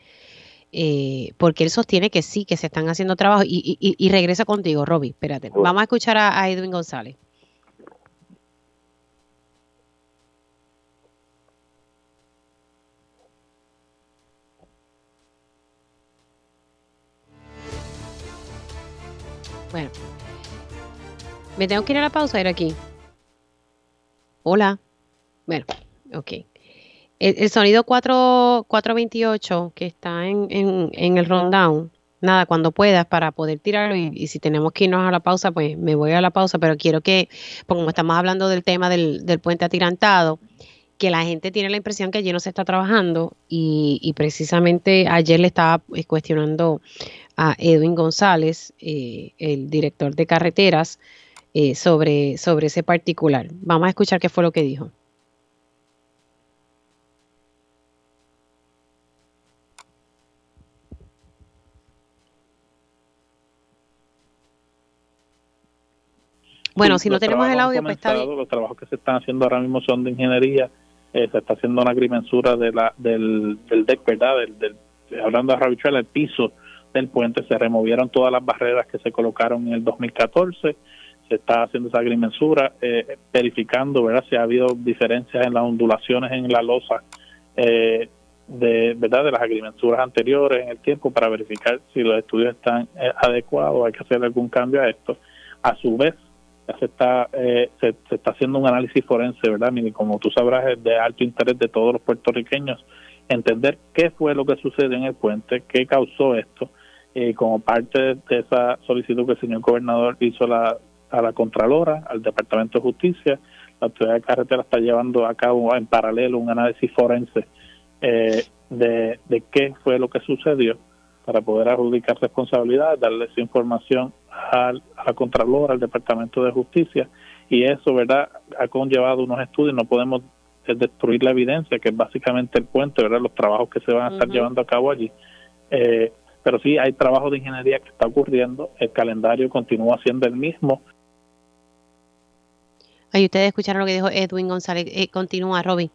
Eh, porque él sostiene que sí, que se están haciendo trabajo. Y, y, y regresa contigo, Roby. Espérate. Vamos a escuchar a Edwin González. Bueno. Me tengo que ir a la pausa, ir aquí. Hola. Bueno, ok. El, sonido 4, 428 que está en, en, el rundown, nada, cuando puedas para poder tirarlo y, si tenemos que irnos a la pausa, pues me voy a la pausa, pero quiero que, como estamos hablando del tema del, del puente atirantado, que la gente tiene la impresión que allí no se está trabajando y, y precisamente ayer le estaba cuestionando a Edwin González, eh, el director de carreteras, eh, sobre, sobre ese particular. Vamos a escuchar qué fue lo que dijo. Bueno, si no tenemos el audio, pues está bien. Los trabajos que se están haciendo ahora mismo son de ingeniería. Eh, se está haciendo una agrimensura de la, del, del deck, ¿verdad? Del, hablando de Rabichuela, el piso del puente, se removieron todas las barreras que se colocaron en el 2014, se está haciendo esa agrimensura, eh, verificando ¿verdad? si ha habido diferencias en las ondulaciones en la losa eh, de verdad de las agrimensuras anteriores en el tiempo para verificar si los estudios están eh, adecuados, hay que hacer algún cambio a esto. A su vez, se está se, se, está haciendo un análisis forense, ¿verdad? Y como tú sabrás, es de alto interés de todos los puertorriqueños entender qué fue lo que sucedió en el puente, qué causó esto, y como parte de esa solicitud que el señor gobernador hizo la, a la Contralora, al Departamento de Justicia, la Autoridad de Carretera está llevando a cabo en paralelo un análisis forense eh, de, de qué fue lo que sucedió para poder adjudicar responsabilidad, darle esa información al, a la Contralora, al Departamento de Justicia, y eso, ¿verdad?, ha conllevado unos estudios, no podemos destruir la evidencia, que es básicamente el puente, ¿verdad?, los trabajos que se van a estar llevando a cabo allí. Eh, pero sí hay trabajo de ingeniería que está ocurriendo, el calendario continúa siendo el mismo. Ahí ustedes escucharon lo que dijo Edwin González. Eh, continúa, Roby.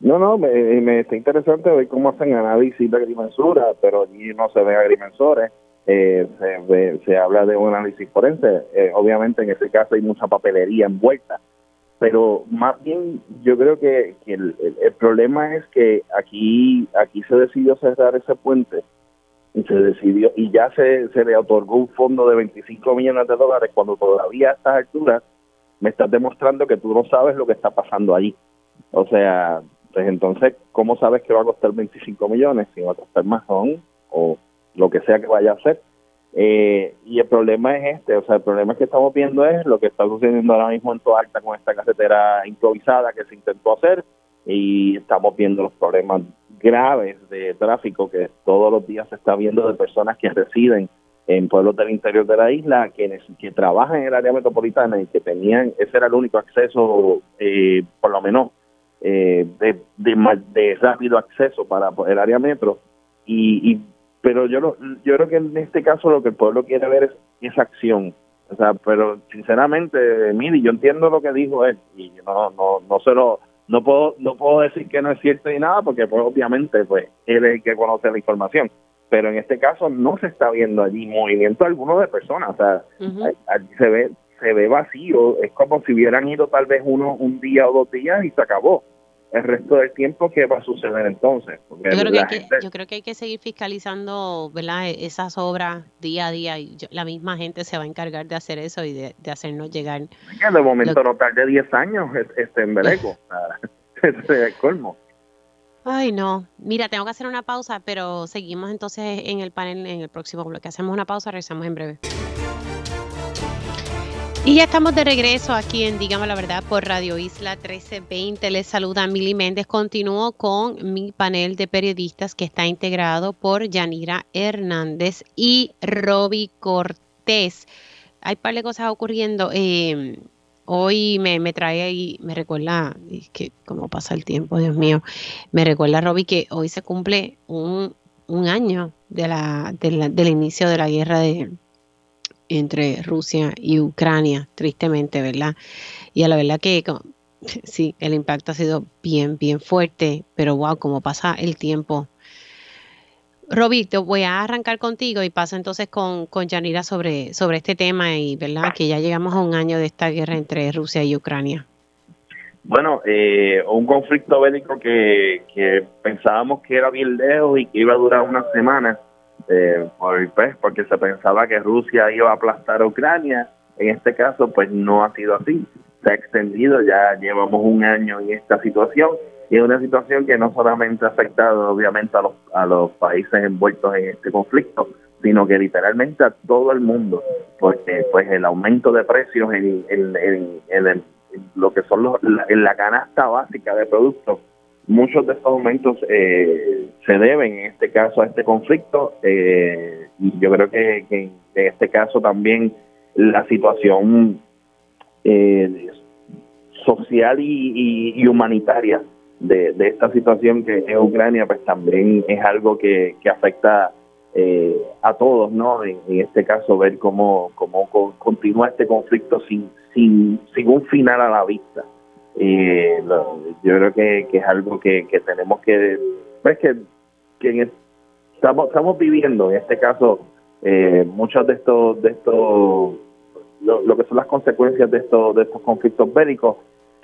No, no, me, me, está interesante ver cómo hacen análisis de agrimensura, pero allí no se ven agrimensores. Eh, se, se, habla de un análisis forense. Eh, obviamente, en ese caso hay mucha papelería envuelta. Pero más bien, yo creo que, el, el, problema es que aquí, aquí se decidió cerrar ese puente y se decidió y ya se, se le otorgó un fondo de 25 millones de dólares cuando todavía a estas alturas me estás demostrando que tú no sabes lo que está pasando allí. O sea, pues entonces, ¿cómo sabes que va a costar 25 millones? Si va a costar más aún, o lo que sea que vaya a hacer. Eh, y el problema es este, o sea, el problema que estamos viendo es lo que está sucediendo ahora mismo en toda Alta con esta carretera improvisada que se intentó hacer y estamos viendo los problemas graves de tráfico que todos los días se está viendo de personas que residen en pueblos del interior de la isla, quienes que trabajan en el área metropolitana y que tenían, ese era el único acceso, eh, por lo menos, eh, de, de, rápido acceso para el área metro. Y, y pero yo yo creo que en este caso lo que el pueblo quiere ver es esa acción. O sea, pero sinceramente, mire, yo entiendo lo que dijo él y no, no, no se lo, no puedo, no puedo decir que no es cierto ni nada porque pues obviamente pues él es el que conoce la información pero en este caso no se está viendo allí movimiento alguno de personas, o sea, allí se ve se ve vacío, es como si hubieran ido tal vez uno un día o dos días y se acabó. El resto del tiempo, ¿qué va a suceder entonces? yo, creo que hay que, yo creo que hay que seguir fiscalizando ¿verdad? E-, esas obras día a día y la misma gente se va a encargar de hacer eso y de, hacernos llegar. de momento no tarde 10 años este, en Beleco, ese es el colmo. Ay, no. Mira, tengo que hacer una pausa, pero seguimos entonces en el panel en el próximo bloque. Hacemos una pausa, regresamos en breve. Y ya estamos de regreso aquí en Dígame la Verdad por Radio Isla 1320. Les saluda Mili Méndez. Continúo con mi panel de periodistas que está integrado por Yanira Hernández y Roby Cortés. Hay un par de cosas ocurriendo. Eh, hoy me, me trae ahí, me recuerda, que como pasa el tiempo, Dios mío, me recuerda, Roby, que hoy se cumple un, año de del inicio de la guerra de, entre Rusia y Ucrania, tristemente, ¿verdad? Y a la verdad que sí, el impacto ha sido bien, bien fuerte, pero wow, como pasa el tiempo Robito, voy a arrancar contigo y paso entonces con, con Yanira sobre, sobre este tema y verdad que ya llegamos a un año de esta guerra entre Rusia y Ucrania. Bueno, eh, un conflicto bélico que, que pensábamos que era bien lejos y que iba a durar una semana, eh, pues, porque se pensaba que Rusia iba a aplastar a Ucrania. En este caso, pues no ha sido así. Se ha extendido, ya llevamos un año en esta situación y es una situación que no solamente ha afectado obviamente a los, a los países envueltos en este conflicto, sino que literalmente a todo el mundo, porque pues el aumento de precios en, en, lo que son los, en la canasta básica de productos, muchos de estos aumentos eh, se deben en este caso a este conflicto eh, y yo creo que, en este caso también la situación eh, social y humanitaria de, esta situación que es Ucrania, pues también es algo que, afecta eh, a todos, ¿no? En, este caso, ver cómo, cómo continúa este conflicto sin, sin, sin un final a la vista. Eh, yo creo que, es algo que, tenemos que, pues que, que estamos, estamos viviendo, en este caso, eh, muchos de estos, de estos lo, lo, que son las consecuencias de estos, de estos conflictos bélicos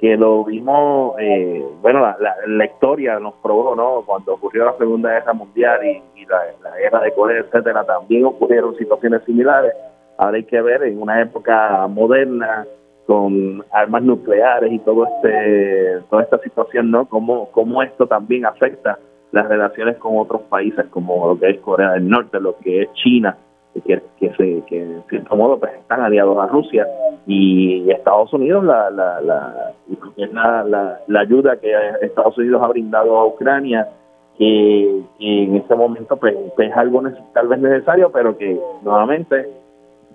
que lo vimos, eh, bueno, la, historia nos probó, ¿no? Cuando ocurrió la Segunda Guerra Mundial y, la, guerra de Corea, etcétera, también ocurrieron situaciones similares. Ahora hay que ver en una época moderna con armas nucleares y todo este toda esta situación, ¿no? Cómo, cómo esto también afecta las relaciones con otros países como lo que es Corea del Norte, lo que es China, que, que, se, que en cierto modo pues, están aliados a Rusia y Estados Unidos la, la, la, la, la, ayuda que Estados Unidos ha brindado a Ucrania que, en este momento pues, es algo tal vez necesario pero que nuevamente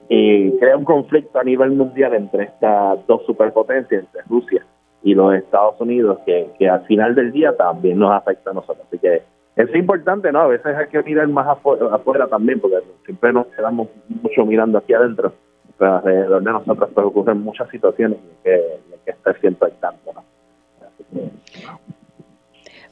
eh, crea un conflicto a nivel mundial entre estas dos superpotencias entre Rusia y los Estados Unidos que, que al final del día también nos afecta a nosotros así que es importante, ¿no? A veces hay que mirar más afuera, también, porque siempre nos quedamos mucho mirando aquí adentro, pero alrededor de nosotros pues, ocurren muchas situaciones que hay que estar siempre al tanto, ¿no?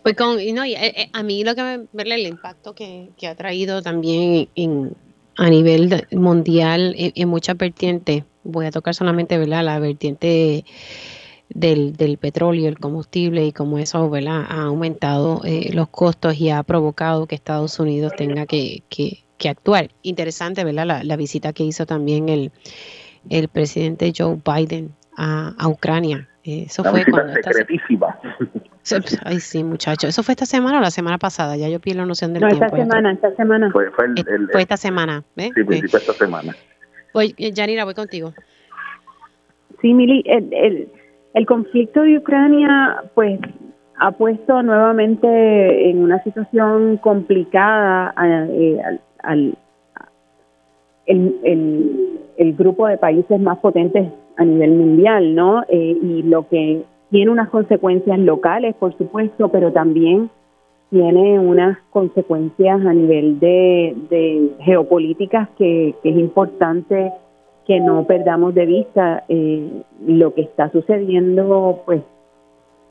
Pues con, no, eh, eh, a mí lo que me el impacto que, ha traído también en, a nivel mundial en, en muchas vertientes, voy a tocar solamente ¿verdad? la vertiente del, del petróleo, el combustible y como eso ¿verdad? ha aumentado eh, los costos y ha provocado que Estados Unidos tenga que, que, que actuar. Interesante, ¿verdad? La, visita que hizo también el, el presidente Joe Biden a, a Ucrania. Eso fue cuando secretísima. Ay, sí, muchacho. ¿Eso fue esta semana o la semana pasada? Ya yo pierdo la noción del no, tiempo. esta semana, esta semana. Fue, fue, fue esta semana, ¿ves? Sí, fue esta semana. Pues, Yanira, voy contigo. Sí, Mili, el, el, el conflicto de Ucrania, pues, ha puesto nuevamente en una situación complicada eh, al, el, el, el, grupo de países más potentes a nivel mundial, ¿no? Eh, y lo que tiene unas consecuencias locales, por supuesto, pero también tiene unas consecuencias a nivel de, de geopolíticas que, es importante que no perdamos de vista. Eh, lo que está sucediendo, pues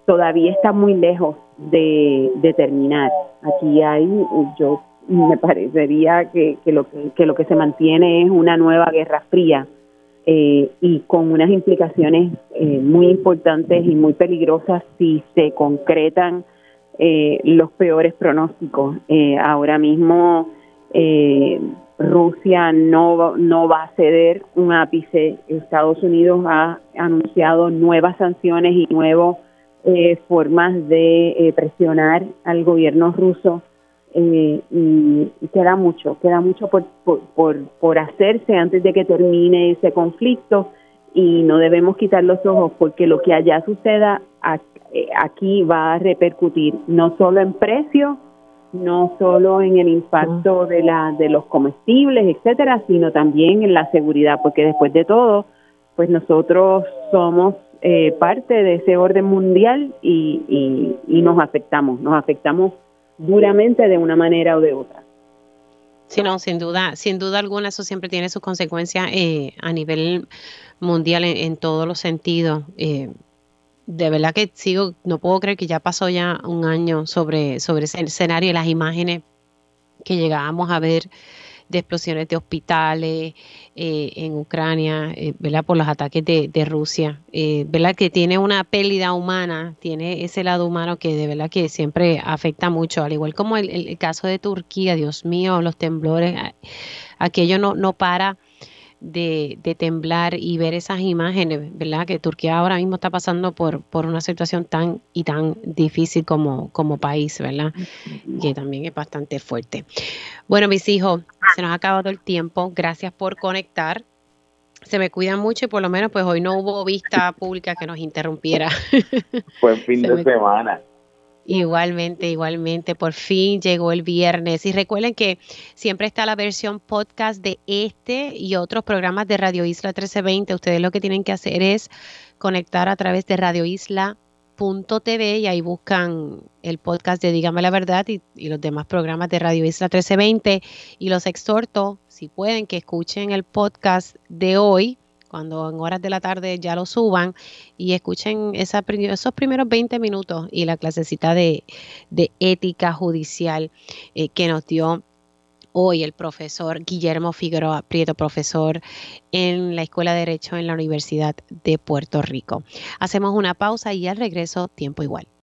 todavía está muy lejos de, terminar. Aquí hay, yo me parecería que, que, lo que lo que se mantiene es una nueva guerra fría eh, y con unas implicaciones eh, muy importantes y muy peligrosas si se concretan eh, los peores pronósticos. ahora mismo Rusia no, no va a ceder un ápice. Estados Unidos ha anunciado nuevas sanciones y nuevas formas de presionar al gobierno ruso eh, y, queda mucho, queda mucho por, por, por, hacerse antes de que termine ese conflicto y no debemos quitar los ojos porque lo que allá suceda eh, aquí va a repercutir no solo en precios, no solo en el impacto de la de los comestibles, etcétera, sino también en la seguridad, porque después de todo, pues nosotros somos eh, parte de ese orden mundial y, y, y nos afectamos, nos afectamos duramente de una manera o de otra. Sí, no, sin duda, sin duda alguna eso siempre tiene sus consecuencias eh, a nivel mundial en, todos los sentidos. Eh, de verdad que sigo, no puedo creer que ya pasó ya un año sobre, sobre ese escenario y las imágenes que llegábamos a ver de explosiones de hospitales eh, en Ucrania, eh, ¿verdad? Por los ataques de, Rusia, eh, ¿verdad? Que tiene una pérdida humana, tiene ese lado humano que de verdad que siempre afecta mucho, al igual como el, el caso de Turquía, Dios mío, los temblores, aquello no, no para de, de, temblar y ver esas imágenes, ¿verdad? Que Turquía ahora mismo está pasando por, por una situación tan y tan difícil como, como país, ¿verdad? Que también es bastante fuerte. Bueno, mis hijos, se nos ha acabado el tiempo. Gracias por conectar. Se me cuidan mucho y por lo menos pues hoy no hubo vista pública que nos interrumpiera. Fue fin de semana. Igualmente, igualmente, por fin llegó el viernes. Y recuerden que siempre está la versión podcast de este y otros programas de Radio Isla 1320. Ustedes lo que tienen que hacer es conectar a través de radioisla.tv y ahí buscan el podcast de Dígame la Verdad y, y, los demás programas de Radio Isla 1320. Y los exhorto, si pueden, que escuchen el podcast de hoy cuando en horas de la tarde ya lo suban y escuchen esos primeros 20 minutos y la clasecita de, ética judicial eh, que nos dio hoy el profesor Guillermo Figueroa Prieto, profesor en la Escuela de Derecho en la Universidad de Puerto Rico. Hacemos una pausa y al regreso, tiempo igual.